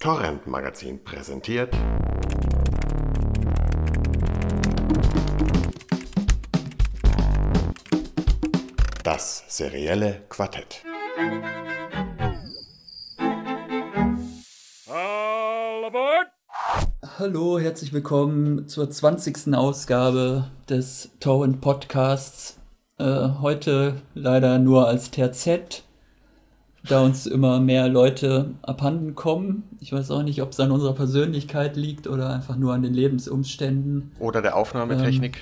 Torrent Magazin präsentiert. Das serielle Quartett. Hallo, herzlich willkommen zur 20. Ausgabe des Torrent Podcasts. Äh, heute leider nur als Terzett da uns immer mehr Leute abhanden kommen. Ich weiß auch nicht, ob es an unserer Persönlichkeit liegt oder einfach nur an den Lebensumständen. Oder der Aufnahmetechnik.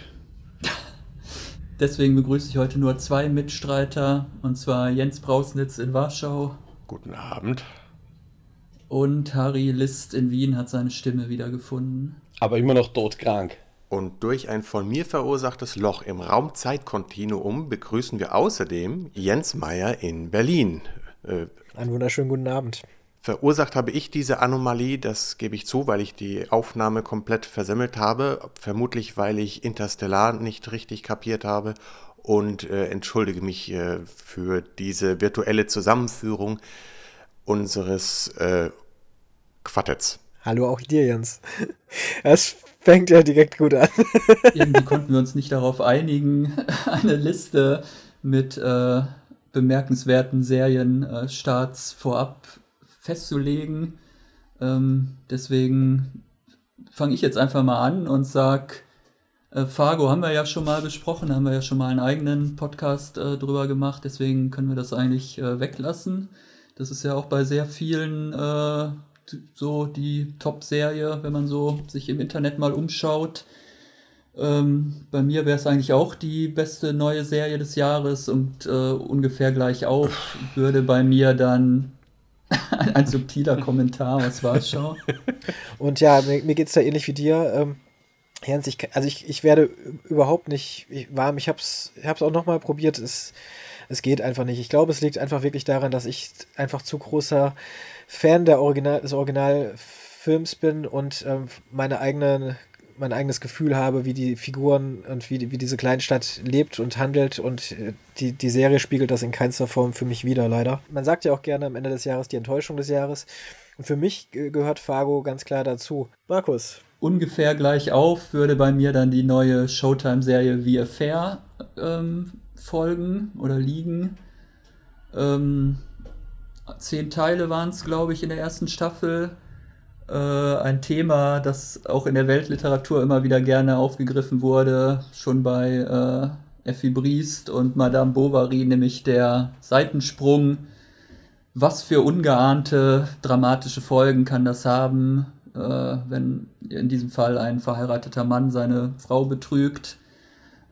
Ähm, deswegen begrüße ich heute nur zwei Mitstreiter, und zwar Jens Brausnitz in Warschau. Guten Abend. Und Harry List in Wien hat seine Stimme wiedergefunden. Aber immer noch todkrank. Und durch ein von mir verursachtes Loch im Raumzeitkontinuum begrüßen wir außerdem Jens Meyer in Berlin. Äh, Einen wunderschönen guten Abend. Verursacht habe ich diese Anomalie, das gebe ich zu, weil ich die Aufnahme komplett versemmelt habe. Vermutlich, weil ich Interstellar nicht richtig kapiert habe und äh, entschuldige mich äh, für diese virtuelle Zusammenführung unseres äh, Quartetts. Hallo auch dir, Jens. Es fängt ja direkt gut an. Irgendwie konnten wir uns nicht darauf einigen, eine Liste mit äh, bemerkenswerten Serienstarts vorab festzulegen. Ähm, deswegen fange ich jetzt einfach mal an und sag, äh, Fargo haben wir ja schon mal besprochen, haben wir ja schon mal einen eigenen Podcast äh, drüber gemacht, deswegen können wir das eigentlich äh, weglassen. Das ist ja auch bei sehr vielen äh, so die Top-Serie, wenn man so sich im Internet mal umschaut. Ähm, bei mir wäre es eigentlich auch die beste neue Serie des Jahres und äh, ungefähr gleich auf würde bei mir dann ein subtiler Kommentar aus Warschau. Und ja, mir, mir geht es da ähnlich wie dir. Ähm, Jens, ich, also ich, ich werde überhaupt nicht warm. Ich habe es auch nochmal probiert. Es, es geht einfach nicht. Ich glaube, es liegt einfach wirklich daran, dass ich einfach zu großer Fan der Original, des Originalfilms bin und ähm, meine eigenen mein eigenes Gefühl habe, wie die Figuren und wie, wie diese Kleinstadt lebt und handelt und äh, die, die Serie spiegelt das in keinster Form für mich wieder, leider. Man sagt ja auch gerne am Ende des Jahres die Enttäuschung des Jahres. Und für mich gehört Fargo ganz klar dazu. Markus. Ungefähr gleich auf würde bei mir dann die neue Showtime-Serie The Affair ähm, folgen oder liegen. Ähm, zehn Teile waren es, glaube ich, in der ersten Staffel äh, ein Thema, das auch in der Weltliteratur immer wieder gerne aufgegriffen wurde, schon bei äh, Effie Briest und Madame Bovary, nämlich der Seitensprung. Was für ungeahnte dramatische Folgen kann das haben, äh, wenn in diesem Fall ein verheirateter Mann seine Frau betrügt?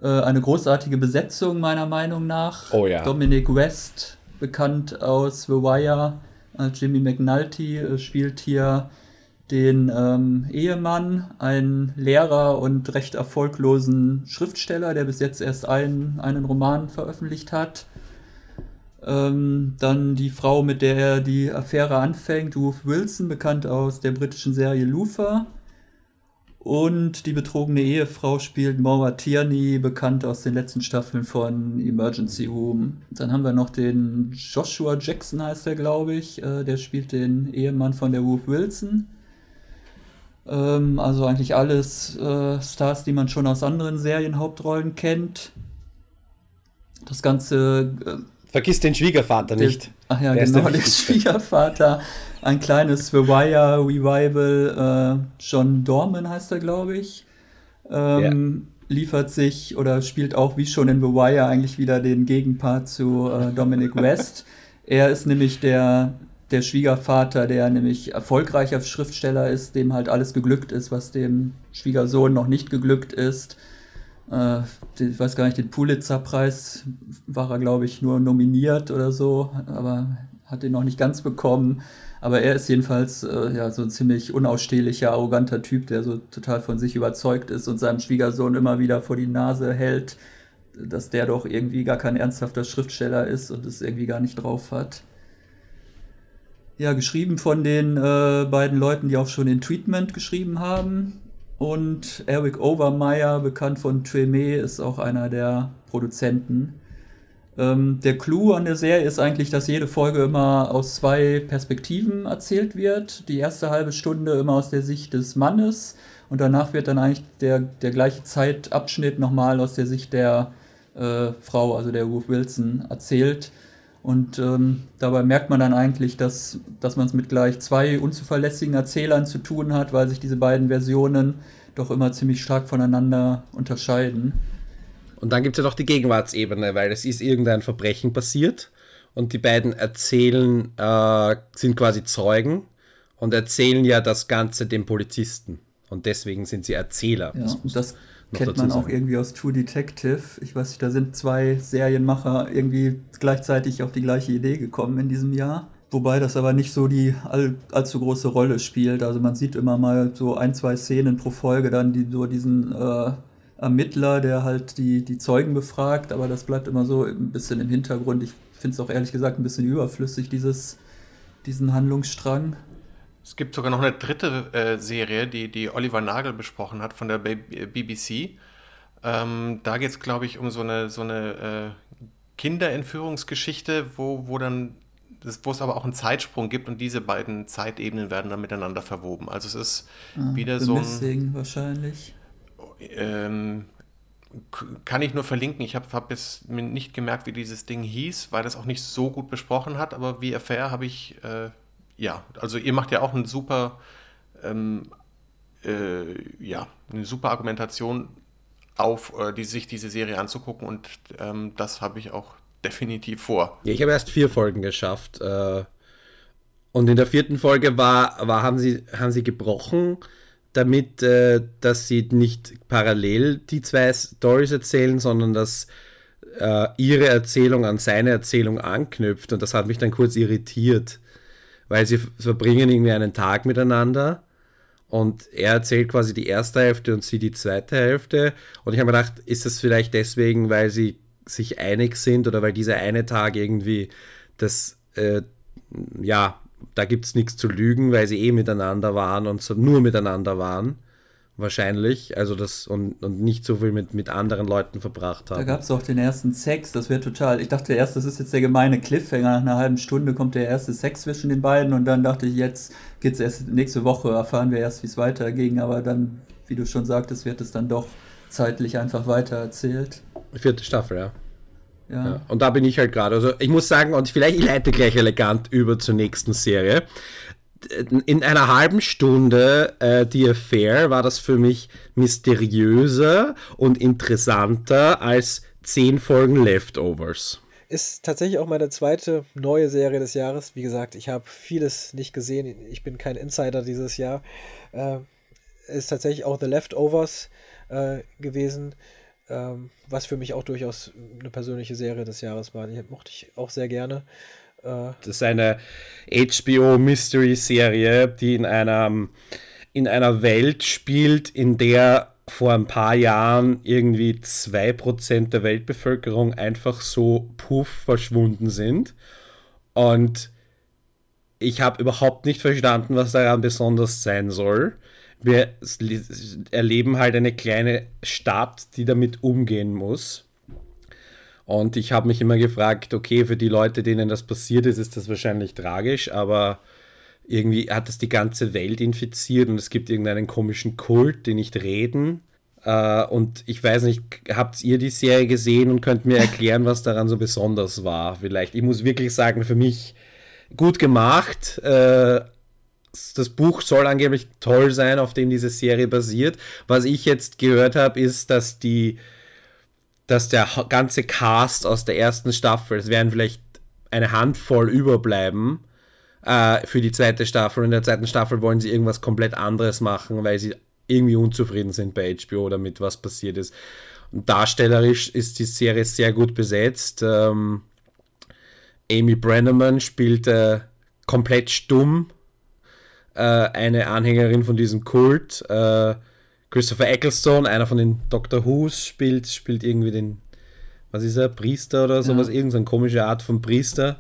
Äh, eine großartige Besetzung meiner Meinung nach. Oh ja. Dominic West, bekannt aus The Wire, äh, Jimmy McNulty äh, spielt hier den ähm, Ehemann, einen Lehrer und recht erfolglosen Schriftsteller, der bis jetzt erst einen, einen Roman veröffentlicht hat. Ähm, dann die Frau, mit der er die Affäre anfängt, Ruth Wilson, bekannt aus der britischen Serie Luther. Und die betrogene Ehefrau spielt Maura Tierney, bekannt aus den letzten Staffeln von Emergency Room. Dann haben wir noch den Joshua Jackson, heißt er, glaube ich. Äh, der spielt den Ehemann von der Ruth Wilson. Ähm, also eigentlich alles äh, Stars, die man schon aus anderen Serienhauptrollen kennt. Das Ganze. Äh, Vergiss den Schwiegervater der, nicht. Ach ja, der genau, der Schwiegervater. Ein kleines The Wire Revival. Äh, John Dorman heißt er, glaube ich. Ähm, ja. Liefert sich oder spielt auch wie schon in The Wire eigentlich wieder den Gegenpart zu äh, Dominic West. er ist nämlich der der Schwiegervater, der nämlich erfolgreicher Schriftsteller ist, dem halt alles geglückt ist, was dem Schwiegersohn noch nicht geglückt ist. Äh, ich weiß gar nicht, den Pulitzer-Preis war er, glaube ich, nur nominiert oder so, aber hat ihn noch nicht ganz bekommen. Aber er ist jedenfalls äh, ja, so ein ziemlich unausstehlicher, arroganter Typ, der so total von sich überzeugt ist und seinem Schwiegersohn immer wieder vor die Nase hält, dass der doch irgendwie gar kein ernsthafter Schriftsteller ist und es irgendwie gar nicht drauf hat. Ja, geschrieben von den äh, beiden Leuten, die auch schon den Treatment geschrieben haben. Und Eric Overmeyer, bekannt von Tremé, ist auch einer der Produzenten. Ähm, der Clou an der Serie ist eigentlich, dass jede Folge immer aus zwei Perspektiven erzählt wird. Die erste halbe Stunde immer aus der Sicht des Mannes und danach wird dann eigentlich der, der gleiche Zeitabschnitt nochmal aus der Sicht der äh, Frau, also der Ruth Wilson, erzählt. Und ähm, dabei merkt man dann eigentlich, dass, dass man es mit gleich zwei unzuverlässigen Erzählern zu tun hat, weil sich diese beiden Versionen doch immer ziemlich stark voneinander unterscheiden. Und dann gibt es ja noch die Gegenwartsebene, weil es ist irgendein Verbrechen passiert und die beiden erzählen, äh, sind quasi Zeugen und erzählen ja das Ganze dem Polizisten. Und deswegen sind sie Erzähler. Ja, das, das kennt man auch irgendwie aus True Detective. Ich weiß nicht, da sind zwei Serienmacher irgendwie gleichzeitig auf die gleiche Idee gekommen in diesem Jahr. Wobei das aber nicht so die all, allzu große Rolle spielt. Also man sieht immer mal so ein, zwei Szenen pro Folge dann, die so diesen äh, Ermittler, der halt die, die Zeugen befragt, aber das bleibt immer so ein bisschen im Hintergrund. Ich finde es auch ehrlich gesagt ein bisschen überflüssig, dieses, diesen Handlungsstrang. Es gibt sogar noch eine dritte äh, Serie, die, die Oliver Nagel besprochen hat von der BBC. Ähm, da geht es, glaube ich, um so eine, so eine äh, Kinderentführungsgeschichte, wo, wo dann wo es aber auch einen Zeitsprung gibt und diese beiden Zeitebenen werden dann miteinander verwoben. Also es ist ah, wieder so ein. wahrscheinlich. Ähm, kann ich nur verlinken. Ich habe hab jetzt nicht gemerkt, wie dieses Ding hieß, weil das auch nicht so gut besprochen hat, aber wie Affair habe ich äh, ja, also ihr macht ja auch eine super, ähm, äh, ja, eine super Argumentation auf, äh, die, sich diese Serie anzugucken und ähm, das habe ich auch definitiv vor. Ja, ich habe erst vier Folgen geschafft äh, und in der vierten Folge war, war haben, sie, haben sie gebrochen damit, äh, dass sie nicht parallel die zwei Stories erzählen, sondern dass äh, ihre Erzählung an seine Erzählung anknüpft und das hat mich dann kurz irritiert weil sie verbringen irgendwie einen Tag miteinander und er erzählt quasi die erste Hälfte und sie die zweite Hälfte. Und ich habe mir gedacht, ist das vielleicht deswegen, weil sie sich einig sind oder weil dieser eine Tag irgendwie das, äh, ja, da gibt es nichts zu lügen, weil sie eh miteinander waren und so nur miteinander waren wahrscheinlich. Also das und, und nicht so viel mit, mit anderen Leuten verbracht haben. Da gab es auch den ersten Sex, das wäre total. Ich dachte erst, das ist jetzt der gemeine Cliffhanger. Nach einer halben Stunde kommt der erste Sex zwischen den beiden und dann dachte ich, jetzt geht es erst nächste Woche, erfahren wir erst, wie es weiterging. Aber dann, wie du schon sagtest, wird es dann doch zeitlich einfach weiter erzählt. Vierte Staffel, ja. Ja. ja. Und da bin ich halt gerade. Also ich muss sagen, und vielleicht ich leite gleich elegant über zur nächsten Serie in einer halben Stunde äh, die Affair war das für mich mysteriöser und interessanter als zehn Folgen Leftovers. Ist tatsächlich auch meine zweite neue Serie des Jahres. Wie gesagt, ich habe vieles nicht gesehen. Ich bin kein Insider dieses Jahr. Äh, ist tatsächlich auch The Leftovers äh, gewesen, ähm, was für mich auch durchaus eine persönliche Serie des Jahres war. Die mochte ich auch sehr gerne. Das ist eine HBO Mystery Serie, die in einer, in einer Welt spielt, in der vor ein paar Jahren irgendwie 2% der Weltbevölkerung einfach so puff verschwunden sind. Und ich habe überhaupt nicht verstanden, was daran besonders sein soll. Wir erleben halt eine kleine Stadt, die damit umgehen muss. Und ich habe mich immer gefragt, okay, für die Leute, denen das passiert ist, ist das wahrscheinlich tragisch, aber irgendwie hat das die ganze Welt infiziert und es gibt irgendeinen komischen Kult, die nicht reden. Uh, und ich weiß nicht, habt ihr die Serie gesehen und könnt mir erklären, was daran so besonders war? Vielleicht. Ich muss wirklich sagen, für mich gut gemacht. Uh, das Buch soll angeblich toll sein, auf dem diese Serie basiert. Was ich jetzt gehört habe, ist, dass die dass der ganze Cast aus der ersten Staffel, es werden vielleicht eine Handvoll überbleiben äh, für die zweite Staffel. Und in der zweiten Staffel wollen sie irgendwas komplett anderes machen, weil sie irgendwie unzufrieden sind bei HBO damit, was passiert ist. Und darstellerisch ist die Serie sehr gut besetzt. Ähm, Amy Brenneman spielt äh, komplett stumm, äh, eine Anhängerin von diesem Kult. Äh, Christopher Ecclestone, einer von den Doctor Who's, spielt, spielt irgendwie den, was ist er, Priester oder sowas, ja. irgendeine komische Art von Priester.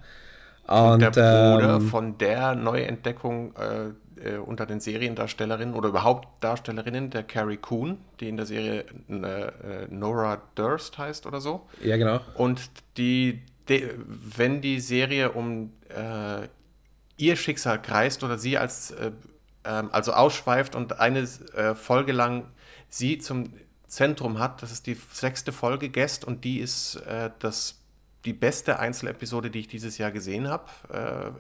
Und, der Bruder ähm, von der Neuentdeckung äh, äh, unter den Seriendarstellerinnen oder überhaupt Darstellerinnen, der Carrie Coon, die in der Serie äh, äh, Nora Durst heißt oder so. Ja, genau. Und die de, wenn die Serie um äh, ihr Schicksal kreist oder sie als äh, ähm, also ausschweift und eine äh, Folge lang sie zum Zentrum hat, das ist die sechste Folge Guest und die ist äh, das die beste Einzelepisode, die ich dieses Jahr gesehen habe,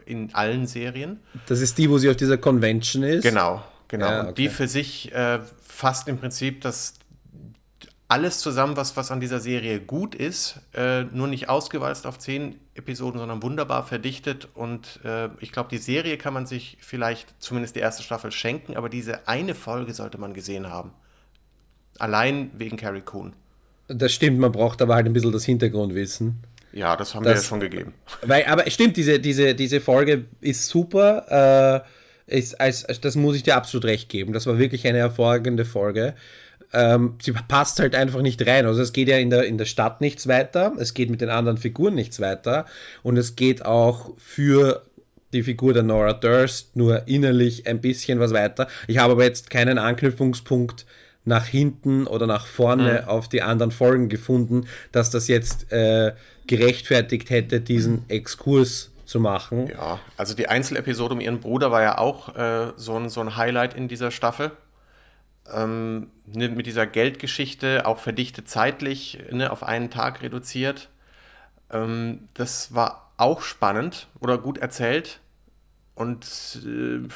äh, in allen Serien. Das ist die, wo sie auf dieser Convention ist? Genau, genau. Ja, okay. Und die für sich äh, fasst im Prinzip das alles zusammen, was, was an dieser Serie gut ist, äh, nur nicht ausgewalzt auf zehn Episoden, sondern wunderbar verdichtet. Und äh, ich glaube, die Serie kann man sich vielleicht zumindest die erste Staffel schenken, aber diese eine Folge sollte man gesehen haben. Allein wegen Carrie Coon. Das stimmt, man braucht aber halt ein bisschen das Hintergrundwissen. Ja, das haben das, wir ja schon gegeben. Weil, aber stimmt, diese, diese, diese Folge ist super. Äh, ist, als, als, das muss ich dir absolut recht geben. Das war wirklich eine hervorragende Folge. Ähm, sie passt halt einfach nicht rein. Also es geht ja in der, in der Stadt nichts weiter, es geht mit den anderen Figuren nichts weiter und es geht auch für die Figur der Nora Durst nur innerlich ein bisschen was weiter. Ich habe aber jetzt keinen Anknüpfungspunkt nach hinten oder nach vorne mhm. auf die anderen Folgen gefunden, dass das jetzt äh, gerechtfertigt hätte, diesen Exkurs zu machen. Ja, also die Einzelepisode um ihren Bruder war ja auch äh, so, ein, so ein Highlight in dieser Staffel. Ähm, ne, mit dieser Geldgeschichte, auch verdichtet zeitlich, ne, auf einen Tag reduziert. Ähm, das war auch spannend oder gut erzählt. Und äh,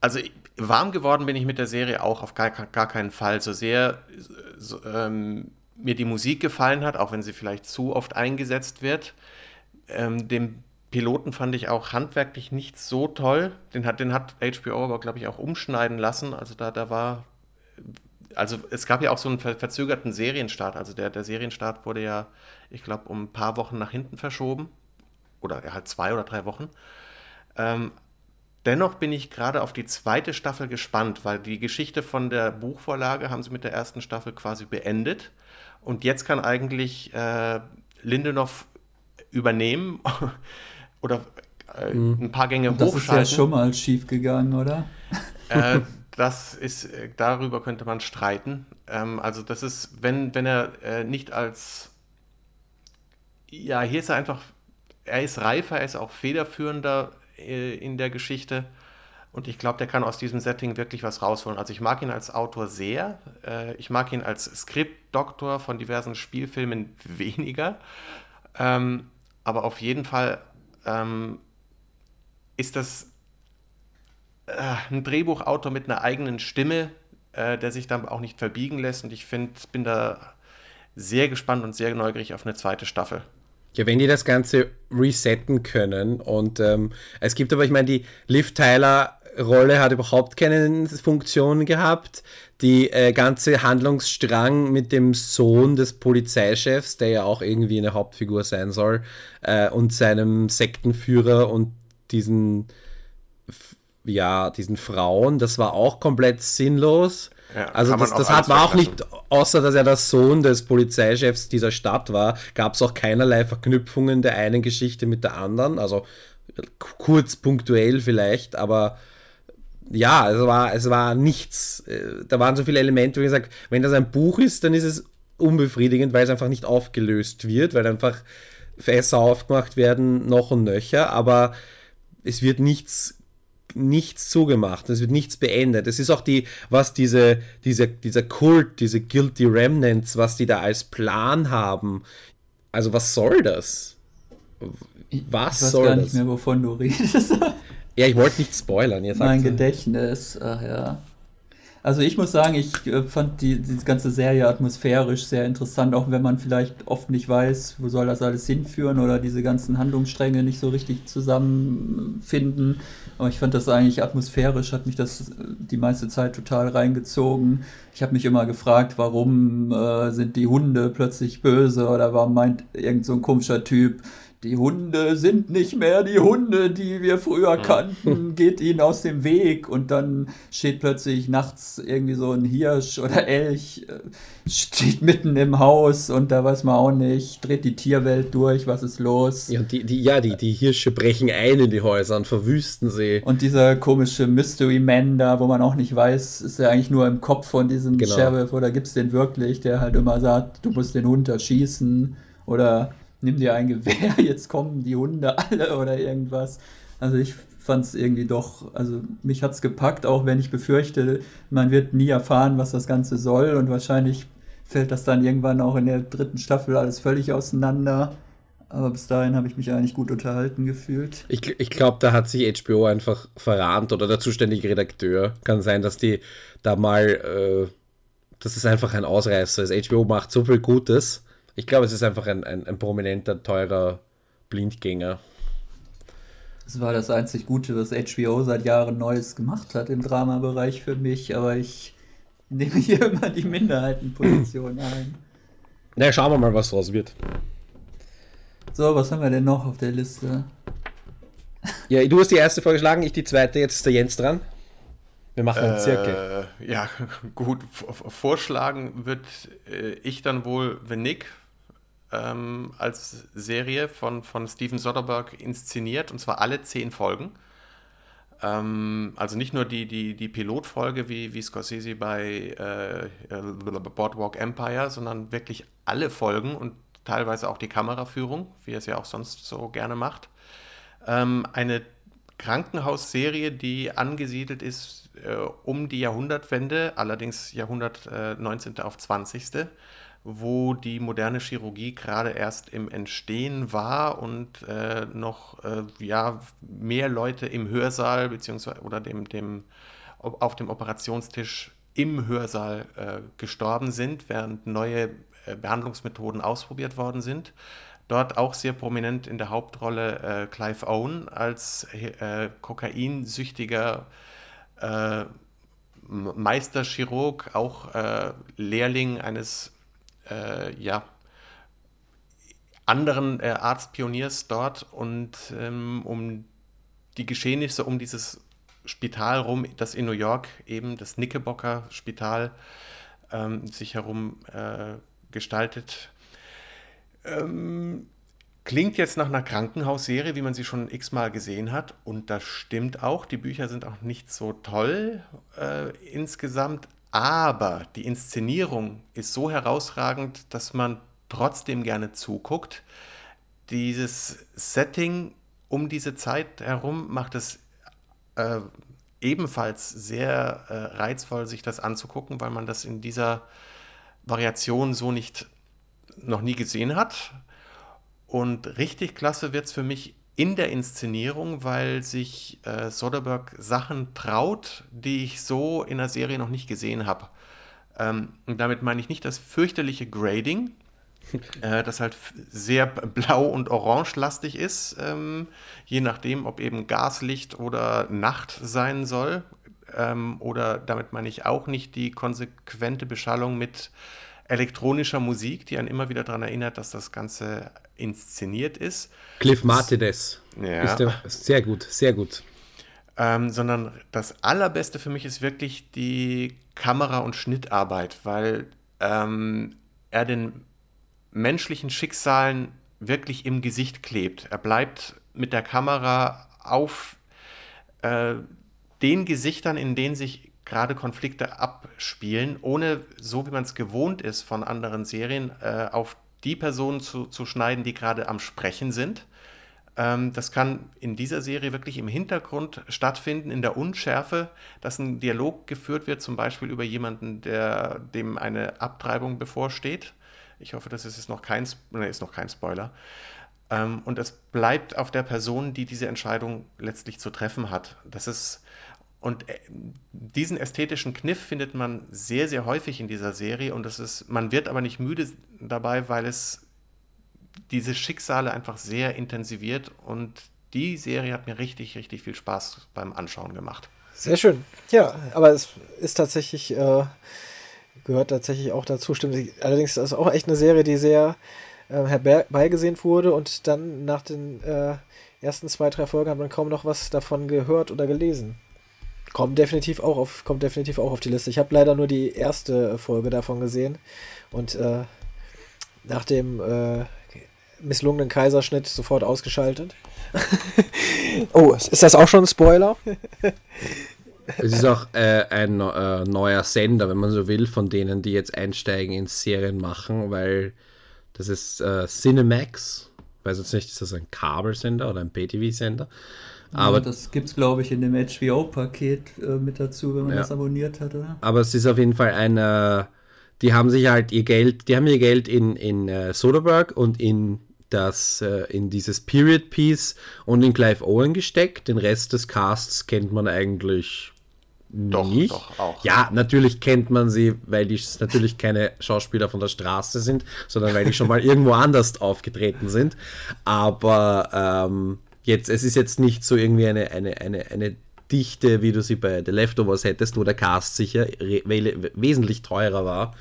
also warm geworden bin ich mit der Serie auch auf gar, gar keinen Fall. So sehr so, ähm, mir die Musik gefallen hat, auch wenn sie vielleicht zu oft eingesetzt wird. Ähm, den Piloten fand ich auch handwerklich nicht so toll. Den hat, den hat HBO aber, glaube ich, auch umschneiden lassen. Also da, da war. Also es gab ja auch so einen ver verzögerten Serienstart. Also der, der Serienstart wurde ja, ich glaube, um ein paar Wochen nach hinten verschoben. Oder halt zwei oder drei Wochen. Ähm, Dennoch bin ich gerade auf die zweite Staffel gespannt, weil die Geschichte von der Buchvorlage haben sie mit der ersten Staffel quasi beendet. Und jetzt kann eigentlich äh, Lindenhoff übernehmen oder äh, mhm. ein paar Gänge das hochschalten. Das ist ja schon mal schief gegangen, oder? Äh, das ist, äh, darüber könnte man streiten. Ähm, also das ist, wenn, wenn er äh, nicht als, ja, hier ist er einfach, er ist reifer, er ist auch federführender äh, in der Geschichte. Und ich glaube, der kann aus diesem Setting wirklich was rausholen. Also ich mag ihn als Autor sehr. Äh, ich mag ihn als Skriptdoktor von diversen Spielfilmen weniger. Ähm, aber auf jeden Fall ähm, ist das äh, ein Drehbuchautor mit einer eigenen Stimme, äh, der sich dann auch nicht verbiegen lässt. Und ich find, bin da sehr gespannt und sehr neugierig auf eine zweite Staffel. Ja, wenn die das Ganze resetten können und ähm, es gibt aber, ich meine, die Liv Tyler Rolle hat überhaupt keine Funktion gehabt. Die äh, ganze Handlungsstrang mit dem Sohn des Polizeichefs, der ja auch irgendwie eine Hauptfigur sein soll, äh, und seinem Sektenführer und diesen, ja, diesen Frauen, das war auch komplett sinnlos. Ja, also das, das hat man auch nicht, außer dass er der Sohn des Polizeichefs dieser Stadt war, gab es auch keinerlei Verknüpfungen der einen Geschichte mit der anderen. Also kurz punktuell vielleicht, aber ja, es war, es war nichts. Äh, da waren so viele Elemente, wo ich sage, wenn das ein Buch ist, dann ist es unbefriedigend, weil es einfach nicht aufgelöst wird, weil einfach Fässer aufgemacht werden, noch und nöcher, aber es wird nichts nichts zugemacht, es wird nichts beendet. Es ist auch die, was diese, diese, dieser Kult, diese Guilty Remnants, was die da als Plan haben. Also was soll das? Was ich weiß soll gar das? nicht mehr, wovon du redest. ja, ich wollte nicht spoilern. Jetzt mein Gedächtnis, ach ja. Also ich muss sagen, ich äh, fand die, die ganze Serie atmosphärisch sehr interessant, auch wenn man vielleicht oft nicht weiß, wo soll das alles hinführen oder diese ganzen Handlungsstränge nicht so richtig zusammenfinden. Aber ich fand das eigentlich atmosphärisch, hat mich das äh, die meiste Zeit total reingezogen. Ich habe mich immer gefragt, warum äh, sind die Hunde plötzlich böse oder warum meint irgend so ein komischer Typ, die Hunde sind nicht mehr die Hunde, die wir früher kannten, geht ihnen aus dem Weg und dann steht plötzlich nachts irgendwie so ein Hirsch oder Elch, äh, steht mitten im Haus und da weiß man auch nicht, dreht die Tierwelt durch, was ist los? Ja, die, die, ja, die, die Hirsche brechen ein in die Häuser und verwüsten sie. Und dieser komische Mystery Man da, wo man auch nicht weiß, ist er eigentlich nur im Kopf von diesem genau. Sheriff oder gibt es den wirklich, der halt immer sagt, du musst den Hund erschießen oder nimm dir ein Gewehr, jetzt kommen die Hunde alle oder irgendwas. Also ich fand es irgendwie doch, also mich hat es gepackt, auch wenn ich befürchte, man wird nie erfahren, was das Ganze soll und wahrscheinlich fällt das dann irgendwann auch in der dritten Staffel alles völlig auseinander. Aber bis dahin habe ich mich eigentlich gut unterhalten gefühlt. Ich, ich glaube, da hat sich HBO einfach verrannt oder der zuständige Redakteur. Kann sein, dass die da mal, äh, das ist einfach ein Ausreißer ist. HBO macht so viel Gutes. Ich glaube, es ist einfach ein, ein, ein prominenter, teurer Blindgänger. Das war das einzig Gute, was HBO seit Jahren Neues gemacht hat im Dramabereich für mich, aber ich nehme hier immer die Minderheitenposition ein. Na, schauen wir mal, was draus wird. So, was haben wir denn noch auf der Liste? Ja, du hast die erste vorgeschlagen, ich die zweite, jetzt ist der Jens dran. Wir machen einen Zirkel. Äh, ja, gut. Vorschlagen wird äh, ich dann wohl The Nick ähm, als Serie von, von Steven Soderbergh inszeniert, und zwar alle zehn Folgen. Ähm, also nicht nur die, die, die Pilotfolge wie, wie Scorsese bei äh, Boardwalk Empire, sondern wirklich alle Folgen und teilweise auch die Kameraführung, wie er es ja auch sonst so gerne macht. Ähm, eine Krankenhausserie, die angesiedelt ist äh, um die Jahrhundertwende, allerdings Jahrhundert äh, 19. auf 20., wo die moderne Chirurgie gerade erst im Entstehen war und äh, noch äh, ja, mehr Leute im Hörsaal beziehungsweise oder dem, dem, auf dem Operationstisch im Hörsaal äh, gestorben sind, während neue äh, Behandlungsmethoden ausprobiert worden sind. Dort auch sehr prominent in der Hauptrolle äh, Clive Owen als äh, kokainsüchtiger Meisterchirurg, auch Lehrling eines äh, ja, anderen Arztpioniers dort und ähm, um die Geschehnisse um dieses Spital rum, das in New York eben das Knickerbocker Spital ähm, sich herum äh, gestaltet. Ähm, klingt jetzt nach einer Krankenhausserie, wie man sie schon x-mal gesehen hat. Und das stimmt auch. Die Bücher sind auch nicht so toll äh, insgesamt. Aber die Inszenierung ist so herausragend, dass man trotzdem gerne zuguckt. Dieses Setting um diese Zeit herum macht es äh, ebenfalls sehr äh, reizvoll, sich das anzugucken, weil man das in dieser Variation so nicht noch nie gesehen hat. Und richtig klasse wird es für mich in der Inszenierung, weil sich äh, Soderbergh Sachen traut, die ich so in der Serie noch nicht gesehen habe. Ähm, und damit meine ich nicht das fürchterliche Grading, äh, das halt sehr blau und orange-lastig ist, ähm, je nachdem, ob eben Gaslicht oder Nacht sein soll. Ähm, oder damit meine ich auch nicht die konsequente Beschallung mit elektronischer Musik, die einen immer wieder daran erinnert, dass das Ganze inszeniert ist. Cliff Martinez. Ja. Ist der, sehr gut, sehr gut. Ähm, sondern das Allerbeste für mich ist wirklich die Kamera- und Schnittarbeit, weil ähm, er den menschlichen Schicksalen wirklich im Gesicht klebt. Er bleibt mit der Kamera auf äh, den Gesichtern, in denen sich gerade Konflikte abspielen, ohne, so wie man es gewohnt ist von anderen Serien, äh, auf die Personen zu, zu schneiden, die gerade am Sprechen sind. Ähm, das kann in dieser Serie wirklich im Hintergrund stattfinden, in der Unschärfe, dass ein Dialog geführt wird, zum Beispiel über jemanden, der, dem eine Abtreibung bevorsteht. Ich hoffe, das ist noch kein, ne, ist noch kein Spoiler. Ähm, und es bleibt auf der Person, die diese Entscheidung letztlich zu treffen hat. Das ist und äh, diesen ästhetischen Kniff findet man sehr, sehr häufig in dieser Serie und das ist, man wird aber nicht müde dabei, weil es diese Schicksale einfach sehr intensiviert und die Serie hat mir richtig, richtig viel Spaß beim Anschauen gemacht. Sehr schön. Ja, aber es ist tatsächlich, äh, gehört tatsächlich auch dazu. Stimmt. Allerdings ist es auch echt eine Serie, die sehr äh, herbeigesehen wurde und dann nach den äh, ersten zwei, drei Folgen hat man kaum noch was davon gehört oder gelesen. Kommt definitiv auch auf, kommt definitiv auch auf die Liste. Ich habe leider nur die erste Folge davon gesehen und äh, nach dem äh, misslungenen Kaiserschnitt sofort ausgeschaltet. oh, ist das auch schon ein Spoiler? es ist auch äh, ein äh, neuer Sender, wenn man so will, von denen, die jetzt einsteigen ins Serien machen, weil das ist äh, Cinemax weiß jetzt nicht, ist das ein Kabelsender oder ein PTV-Sender? Aber ja, das gibt es, glaube ich, in dem HBO-Paket äh, mit dazu, wenn man ja. das abonniert hat, oder? Aber es ist auf jeden Fall ein, äh, die haben sich halt ihr Geld, die haben ihr Geld in, in äh, Soderbergh und in das, äh, in dieses Period Piece und in Clive Owen gesteckt. Den Rest des Casts kennt man eigentlich doch, nicht. Doch, auch. Ja, natürlich kennt man sie, weil die natürlich keine Schauspieler von der Straße sind, sondern weil die schon mal irgendwo anders aufgetreten sind. Aber ähm, jetzt, es ist jetzt nicht so irgendwie eine, eine, eine, eine Dichte, wie du sie bei The Leftovers hättest, wo der Cast sicher wesentlich teurer war.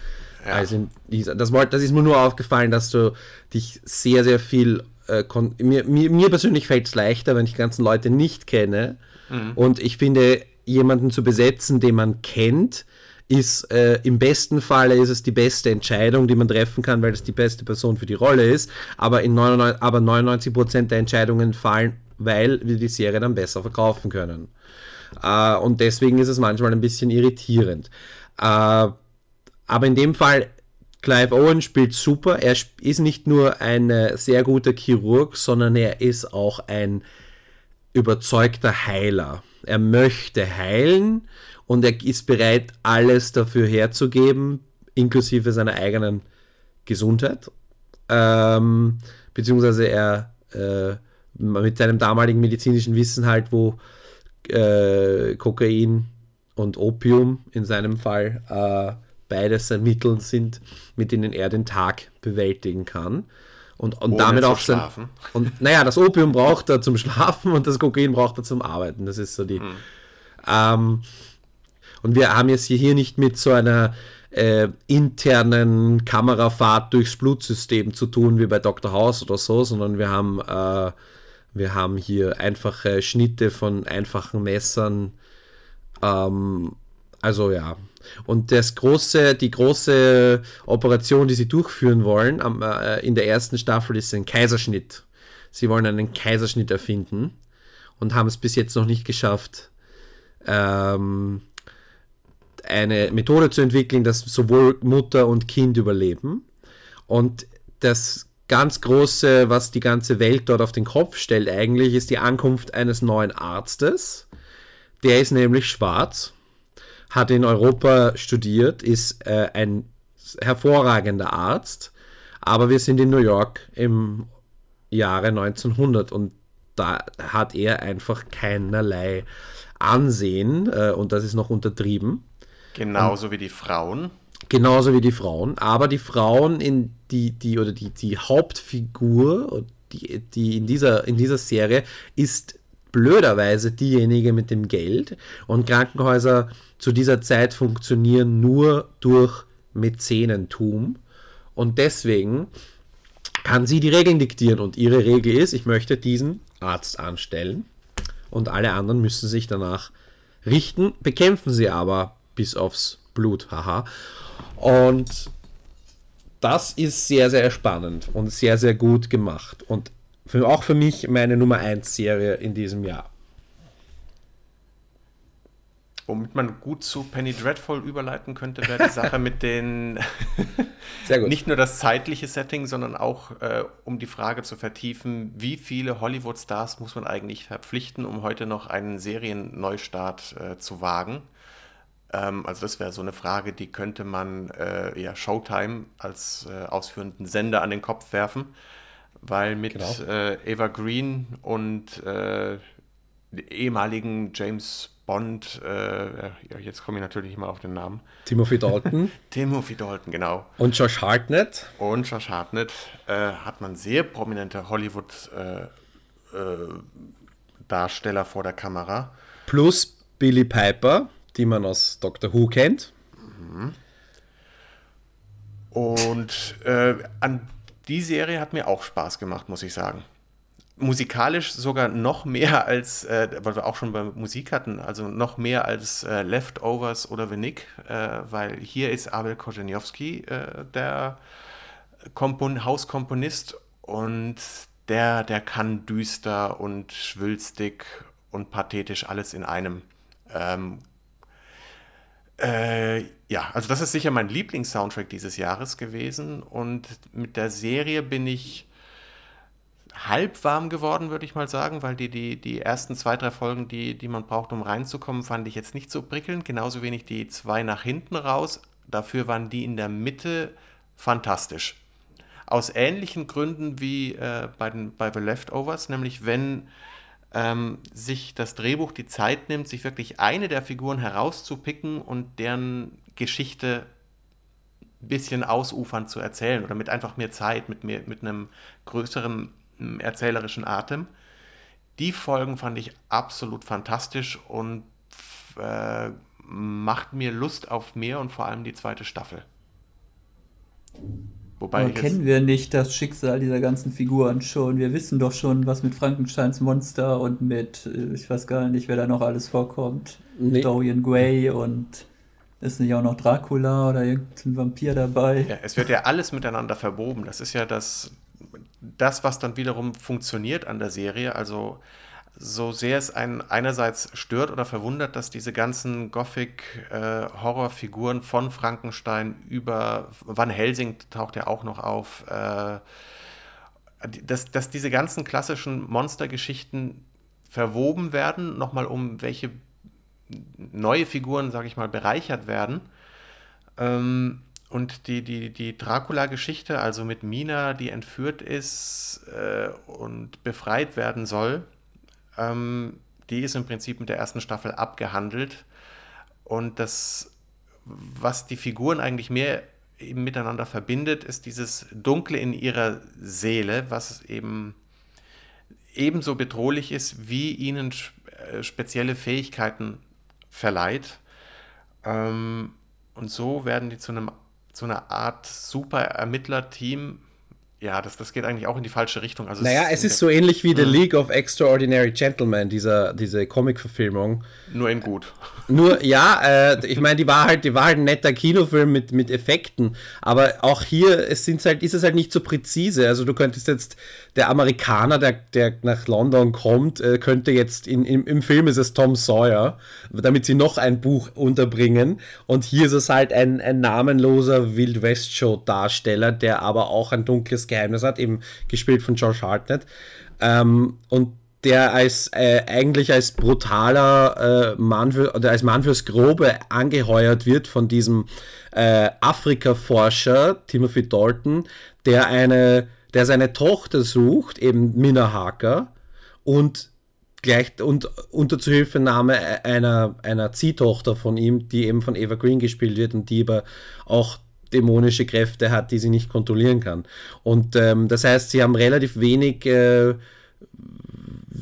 Ja. Als in dieser. Das, das ist mir nur aufgefallen, dass du dich sehr, sehr viel. Äh, mir, mir, mir persönlich fällt es leichter, wenn ich die ganzen Leute nicht kenne. Mhm. Und ich finde, jemanden zu besetzen, den man kennt, ist äh, im besten Falle ist es die beste Entscheidung, die man treffen kann, weil es die beste Person für die Rolle ist. Aber, in 99, aber 99% der Entscheidungen fallen, weil wir die Serie dann besser verkaufen können. Äh, und deswegen ist es manchmal ein bisschen irritierend. Äh, aber in dem Fall, Clive Owen spielt super. Er ist nicht nur ein sehr guter Chirurg, sondern er ist auch ein überzeugter Heiler. Er möchte heilen und er ist bereit, alles dafür herzugeben, inklusive seiner eigenen Gesundheit. Ähm, beziehungsweise er äh, mit seinem damaligen medizinischen Wissen halt, wo äh, Kokain und Opium in seinem Fall äh, beides Mittel sind, mit denen er den Tag bewältigen kann. Und, und damit auch sein. Schlafen. Und naja, das Opium braucht er zum Schlafen und das Kokain braucht er zum Arbeiten. Das ist so die. Hm. Ähm, und wir haben jetzt hier nicht mit so einer äh, internen Kamerafahrt durchs Blutsystem zu tun, wie bei Dr. House oder so, sondern wir haben, äh, wir haben hier einfache Schnitte von einfachen Messern. Ähm, also ja. Und das große, die große Operation, die sie durchführen wollen am, äh, in der ersten Staffel, ist ein Kaiserschnitt. Sie wollen einen Kaiserschnitt erfinden und haben es bis jetzt noch nicht geschafft, ähm, eine Methode zu entwickeln, dass sowohl Mutter und Kind überleben. Und das ganz große, was die ganze Welt dort auf den Kopf stellt, eigentlich, ist die Ankunft eines neuen Arztes. Der ist nämlich schwarz, hat in Europa studiert, ist äh, ein hervorragender Arzt, aber wir sind in New York im Jahre 1900 und da hat er einfach keinerlei Ansehen äh, und das ist noch untertrieben. Genauso und, wie die Frauen. Genauso wie die Frauen. Aber die Frauen in die, die oder die, die Hauptfigur, die, die in, dieser, in dieser Serie ist blöderweise diejenige mit dem Geld. Und Krankenhäuser zu dieser Zeit funktionieren nur durch Mäzenentum. Und deswegen kann sie die Regeln diktieren. Und ihre Regel ist, ich möchte diesen Arzt anstellen. Und alle anderen müssen sich danach richten, bekämpfen sie aber bis aufs Blut, haha. Und das ist sehr, sehr spannend und sehr, sehr gut gemacht. Und für, auch für mich meine Nummer 1 Serie in diesem Jahr. Womit man gut zu Penny Dreadful überleiten könnte, wäre die Sache mit den. Sehr gut. Nicht nur das zeitliche Setting, sondern auch, äh, um die Frage zu vertiefen, wie viele Hollywood-Stars muss man eigentlich verpflichten, um heute noch einen Serienneustart äh, zu wagen? Ähm, also das wäre so eine Frage, die könnte man äh, ja Showtime als äh, ausführenden Sender an den Kopf werfen, weil mit genau. äh, Eva Green und äh, ehemaligen James Bond, äh, ja, jetzt komme ich natürlich mal auf den Namen. Timothy Dalton. Timothy Dalton, genau. Und Josh Hartnett. Und Josh Hartnett äh, hat man sehr prominente Hollywood Darsteller vor der Kamera. Plus Billy Piper die man aus Doctor Who kennt. Mhm. Und äh, an die Serie hat mir auch Spaß gemacht, muss ich sagen. Musikalisch sogar noch mehr als, äh, weil wir auch schon bei Musik hatten, also noch mehr als äh, Leftovers oder The Nick, äh, weil hier ist Abel Korzeniowski äh, der Kompon Hauskomponist und der, der kann düster und schwülstig und pathetisch alles in einem. Ähm, äh, ja, also das ist sicher mein Lieblingssoundtrack dieses Jahres gewesen und mit der Serie bin ich halb warm geworden, würde ich mal sagen, weil die, die, die ersten zwei, drei Folgen, die, die man braucht, um reinzukommen, fand ich jetzt nicht so prickelnd. Genauso wenig die zwei nach hinten raus. Dafür waren die in der Mitte fantastisch. Aus ähnlichen Gründen wie äh, bei, den, bei The Leftovers, nämlich wenn ähm, sich das Drehbuch die Zeit nimmt, sich wirklich eine der Figuren herauszupicken und deren Geschichte ein bisschen ausufernd zu erzählen oder mit einfach mehr Zeit, mit, mehr, mit einem größeren erzählerischen Atem. Die Folgen fand ich absolut fantastisch und äh, macht mir Lust auf mehr und vor allem die zweite Staffel. Wobei Aber kennen wir nicht das Schicksal dieser ganzen Figuren schon? Wir wissen doch schon, was mit Frankensteins Monster und mit, äh, ich weiß gar nicht, wer da noch alles vorkommt. Nee. Dorian Gray und ist nicht auch noch Dracula oder irgendein Vampir dabei? Ja, es wird ja alles miteinander verwoben. Das ist ja das, das, was dann wiederum funktioniert an der Serie. Also so sehr es einen einerseits stört oder verwundert, dass diese ganzen Gothic-Horrorfiguren äh, von Frankenstein über Van Helsing taucht ja auch noch auf, äh, dass, dass diese ganzen klassischen Monstergeschichten verwoben werden, nochmal um welche neue Figuren, sage ich mal, bereichert werden. Ähm, und die, die, die Dracula-Geschichte, also mit Mina, die entführt ist äh, und befreit werden soll, ähm, die ist im Prinzip mit der ersten Staffel abgehandelt. Und das, was die Figuren eigentlich mehr eben miteinander verbindet, ist dieses Dunkle in ihrer Seele, was eben ebenso bedrohlich ist, wie ihnen äh, spezielle Fähigkeiten verleiht. Ähm, und so werden die zu einem so eine Art super Ermittlerteam. Ja, das, das geht eigentlich auch in die falsche Richtung. Also naja, es, ist so ähnlich wie The mhm. League of Extraordinary Gentlemen, dieser, diese Comic-Verfilmung. Nur in gut. Nur, ja, äh, ich meine, die war halt, die war halt ein netter Kinofilm mit, mit Effekten, aber auch hier es sind halt, ist es halt nicht so präzise. Also du könntest jetzt, der Amerikaner, der, der nach London kommt, äh, könnte jetzt, in, im, im Film ist es Tom Sawyer, damit sie noch ein Buch unterbringen. Und hier ist es halt ein, ein namenloser Wild West Show-Darsteller, der aber auch ein dunkles Geheimnis hat, eben gespielt von George Hartnett. Ähm, und der als äh, eigentlich als brutaler äh, Mann für, oder als Mann fürs Grobe angeheuert wird von diesem äh, Afrika-Forscher Timothy Dalton, der eine, der seine Tochter sucht, eben Mina Harker, und gleich und unter Zuhilfenahme einer, einer Ziehtochter von ihm, die eben von Eva Green gespielt wird und die aber auch dämonische Kräfte hat, die sie nicht kontrollieren kann. Und ähm, das heißt, sie haben relativ wenig äh,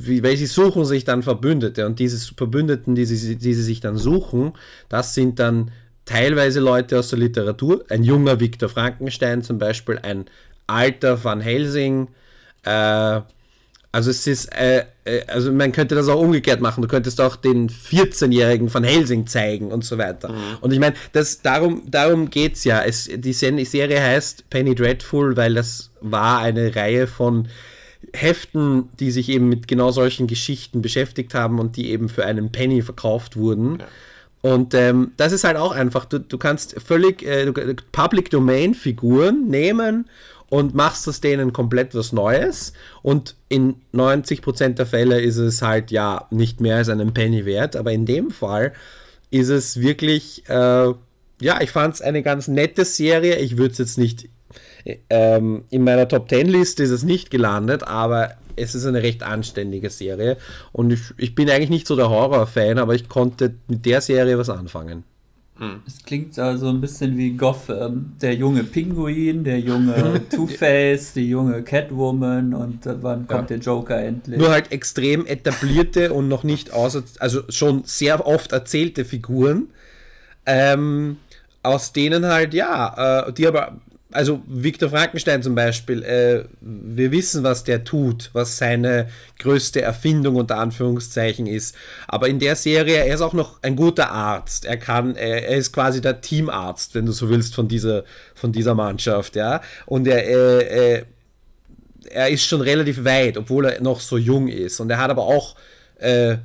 wie, weil sie suchen sich dann Verbündete und diese Verbündeten, die sie, die sie sich dann suchen, das sind dann teilweise Leute aus der Literatur, ein junger Viktor Frankenstein zum Beispiel, ein alter Van Helsing, äh, also es ist, äh, äh also man könnte das auch umgekehrt machen. Du könntest auch den 14-jährigen Van Helsing zeigen und so weiter. Mhm. Und ich meine, das darum, darum geht es ja. die Serie heißt Penny Dreadful, weil das war eine Reihe von Heften, die sich eben mit genau solchen Geschichten beschäftigt haben und die eben für einen Penny verkauft wurden. Ja. Und ähm, das ist halt auch einfach, du, du kannst völlig äh, Public Domain Figuren nehmen und machst aus denen komplett was Neues. Und in 90% der Fälle ist es halt ja nicht mehr als einen Penny wert, aber in dem Fall ist es wirklich, äh, ja, ich fand es eine ganz nette Serie. Ich würde es jetzt nicht ähm, in meiner Top 10 Liste ist es nicht gelandet, aber es ist eine recht anständige Serie. Und ich, ich bin eigentlich nicht so der Horror-Fan, aber ich konnte mit der Serie was anfangen. Hm. Es klingt also ein bisschen wie Gotham. Der junge Pinguin, der junge Two-Face, die junge Catwoman und wann kommt ja. der Joker endlich? Nur halt extrem etablierte und noch nicht außer, also schon sehr oft erzählte Figuren, ähm, aus denen halt, ja, äh, die aber also Viktor Frankenstein zum Beispiel, äh, wir wissen, was der tut, was seine größte Erfindung unter Anführungszeichen ist. Aber in der Serie, er ist auch noch ein guter Arzt. Er kann, er, er ist quasi der Teamarzt, wenn du so willst, von dieser, von dieser Mannschaft, ja. Und er, äh, äh, er ist schon relativ weit, obwohl er noch so jung ist. Und er hat aber auch äh,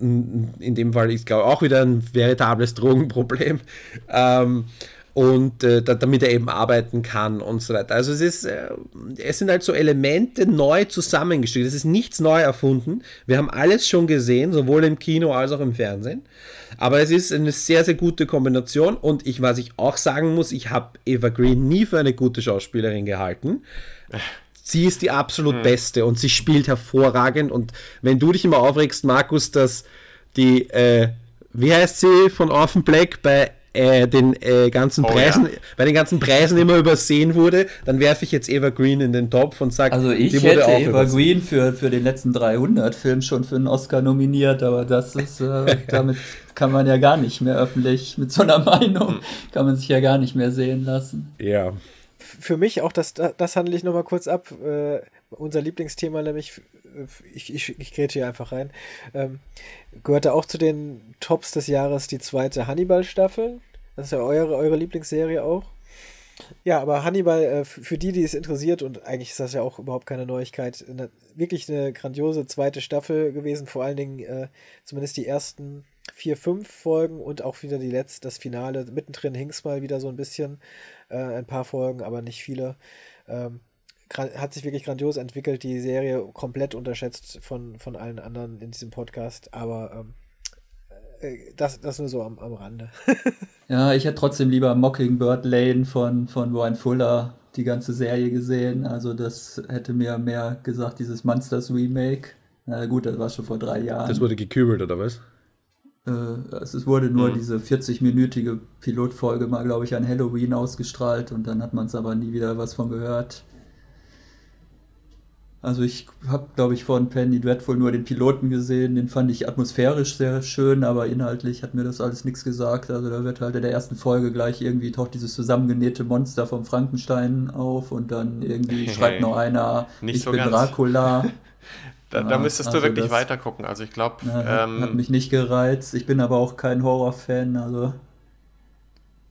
in dem Fall ist, glaube ich, auch wieder ein veritables Drogenproblem. Ähm, und äh, damit er eben arbeiten kann und so weiter. Also es ist, äh, es sind halt so Elemente neu zusammengestellt. Es ist nichts neu erfunden. Wir haben alles schon gesehen, sowohl im Kino als auch im Fernsehen. Aber es ist eine sehr, sehr gute Kombination und ich, was ich auch sagen muss, ich habe Eva Green nie für eine gute Schauspielerin gehalten. Sie ist die absolut hm. beste und sie spielt hervorragend. Und wenn du dich immer aufregst, Markus, dass die, äh, wie heißt sie von Orphan Black bei äh, den äh, ganzen oh, Preisen, ja. bei den ganzen Preisen immer übersehen wurde, dann werfe ich jetzt Eva Green in den Topf und sage, also ich hätte Eva übersehen. Green für, für den letzten 300 Film schon für einen Oscar nominiert, aber das ist, äh, damit kann man ja gar nicht mehr öffentlich, mit so einer Meinung hm. kann man sich ja gar nicht mehr sehen lassen. Ja. Für mich auch, das, das handle ich nochmal kurz ab, äh, unser Lieblingsthema, nämlich, ich, ich, ich gräte hier einfach rein, ähm, gehörte auch zu den Tops des Jahres die zweite Hannibal-Staffel. Das ist ja eure, eure Lieblingsserie auch. Ja, aber Hannibal, äh, für die, die es interessiert, und eigentlich ist das ja auch überhaupt keine Neuigkeit, eine, wirklich eine grandiose zweite Staffel gewesen, vor allen Dingen äh, zumindest die ersten vier, fünf Folgen und auch wieder die letzte, das Finale. Mittendrin hing es mal wieder so ein bisschen, äh, ein paar Folgen, aber nicht viele. Ähm, hat sich wirklich grandios entwickelt, die Serie komplett unterschätzt von, von allen anderen in diesem Podcast, aber ähm, äh, das, das nur so am, am Rande. ja, ich hätte trotzdem lieber Mockingbird Lane von, von Ryan Fuller die ganze Serie gesehen. Also das hätte mir mehr gesagt, dieses Monsters Remake. Na gut, das war schon vor drei Jahren. Das wurde gekübelt, oder was? Äh, es wurde nur mhm. diese 40-minütige Pilotfolge mal, glaube ich, an Halloween ausgestrahlt und dann hat man es aber nie wieder was von gehört. Also ich habe, glaube ich, von Penny Dreadful nur den Piloten gesehen. Den fand ich atmosphärisch sehr schön, aber inhaltlich hat mir das alles nichts gesagt. Also da wird halt in der ersten Folge gleich irgendwie taucht dieses zusammengenähte Monster vom Frankenstein auf und dann irgendwie schreibt noch einer, Nicht ich so bin ganz. Dracula. da, da, müsstest also du wirklich das, weiter gucken. Also ich glaube... Ja, ähm, hat mich nicht gereizt. Ich bin aber auch kein Horrorfan, also...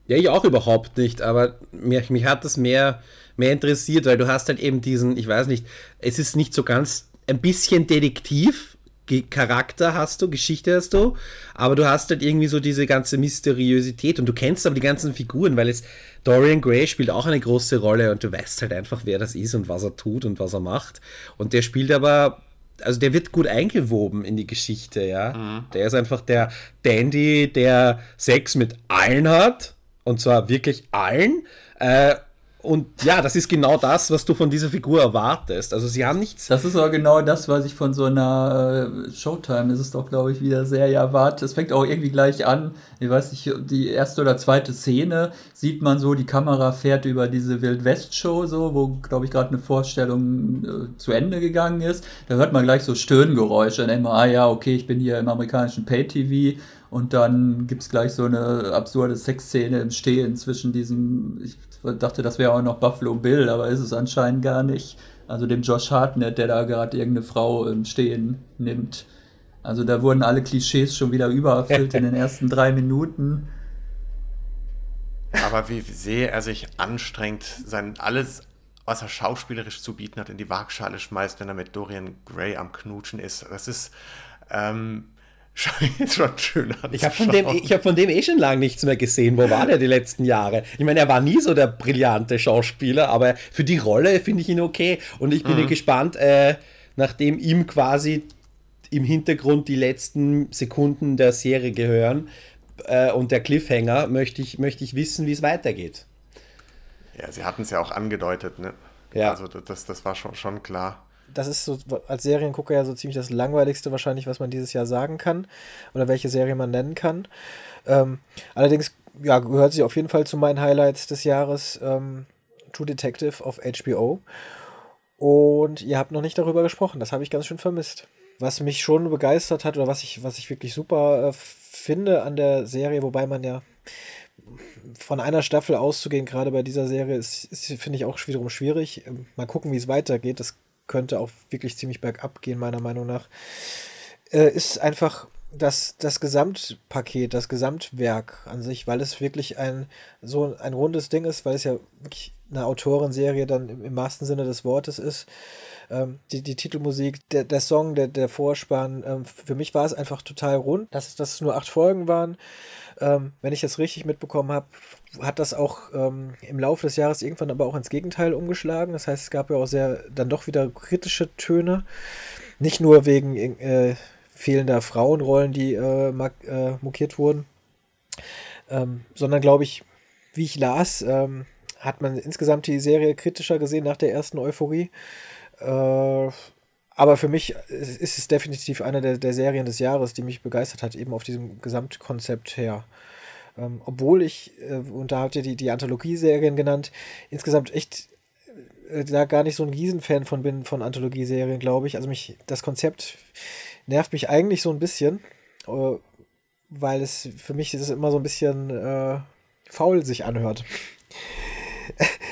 Ja, ich auch überhaupt nicht, aber mich, mich hat das mehr mehr interessiert, weil du hast halt eben diesen, ich weiß nicht, es ist nicht so ganz, ein bisschen Detektiv, Charakter hast du, Geschichte hast du, aber du hast halt irgendwie so diese ganze Mysteriosität und du kennst aber die ganzen Figuren, weil es Dorian Gray spielt auch eine große Rolle und du weißt halt einfach, wer das ist und was er tut und was er macht. Und der spielt aber, also der wird gut eingewoben in die Geschichte, ja. Mhm. Der ist einfach der Dandy, der Sex mit allen hat und zwar wirklich allen. Äh, und ja, das ist genau das, was du von dieser Figur erwartest. Also sie haben nichts. Das ist aber genau das, was ich von so einer äh, Showtime, ist doch, glaube ich, wieder sehr erwartet. Es fängt auch irgendwie gleich an, ich weiß nicht, die erste oder zweite Szene sieht man so, die Kamera fährt über diese Wild-West-Show, so, wo, glaube ich, gerade eine Vorstellung äh, zu Ende gegangen ist. Da hört man gleich so Stöhngeräusche. Dann denkt man, ah ja, okay, ich bin hier im amerikanischen Pay-TV. Und dann gibt es gleich so eine absurde Sexszene im Stehen zwischen diesem, ich dachte, das wäre auch noch Buffalo Bill, aber ist es anscheinend gar nicht. Also dem Josh Hartnett, der da gerade irgendeine Frau im Stehen nimmt. Also da wurden alle Klischees schon wieder übererfüllt in den ersten drei Minuten. Aber wie sehr er sich anstrengt, sein alles, was er schauspielerisch zu bieten hat, in die Waagschale schmeißt, wenn er mit Dorian Gray am Knutschen ist. Das ist, ähm, schon schön Ich habe von, dem, hab von dem eh schon lange nichts mehr gesehen. Wo war der die letzten Jahre? Ich meine, er war nie so der brillante Schauspieler, aber für die Rolle finde ich ihn okay. Und ich bin mhm. gespannt, äh, nachdem ihm quasi im Hintergrund die letzten Sekunden der Serie gehören äh, und der Cliffhanger, möchte ich, möchte ich wissen, wie es weitergeht. Ja, sie hatten es ja auch angedeutet, ne? Ja. Also das, das war schon, schon klar das ist so als Seriengucker ja so ziemlich das langweiligste wahrscheinlich, was man dieses Jahr sagen kann oder welche Serie man nennen kann. Ähm, allerdings ja, gehört sie auf jeden Fall zu meinen Highlights des Jahres ähm, True Detective auf HBO. Und ihr habt noch nicht darüber gesprochen, das habe ich ganz schön vermisst. Was mich schon begeistert hat oder was ich, was ich wirklich super äh, finde an der Serie, wobei man ja von einer Staffel auszugehen, gerade bei dieser Serie, ist, ist finde ich auch wiederum schwierig. Mal gucken, wie es weitergeht. Das könnte auch wirklich ziemlich bergab gehen, meiner Meinung nach, äh, ist einfach das, das Gesamtpaket, das Gesamtwerk an sich, weil es wirklich ein so ein rundes Ding ist, weil es ja wirklich eine Autorenserie dann im, im wahrsten Sinne des Wortes ist. Ähm, die, die Titelmusik, der, der Song, der, der Vorspann, ähm, für mich war es einfach total rund, dass, dass es nur acht Folgen waren. Ähm, wenn ich das richtig mitbekommen habe, hat das auch ähm, im Laufe des Jahres irgendwann aber auch ins Gegenteil umgeschlagen. Das heißt, es gab ja auch sehr dann doch wieder kritische Töne. Nicht nur wegen äh, fehlender Frauenrollen, die äh, äh, mokiert wurden, ähm, sondern glaube ich, wie ich las, ähm, hat man insgesamt die Serie kritischer gesehen nach der ersten Euphorie. Äh, aber für mich ist es definitiv eine der, der Serien des Jahres, die mich begeistert hat, eben auf diesem Gesamtkonzept her. Ähm, obwohl ich, äh, und da habt ihr die, die Anthologieserien genannt, insgesamt echt äh, da gar nicht so ein Riesenfan von bin, von Anthologieserien, glaube ich. Also mich, das Konzept nervt mich eigentlich so ein bisschen, äh, weil es für mich ist immer so ein bisschen äh, faul sich anhört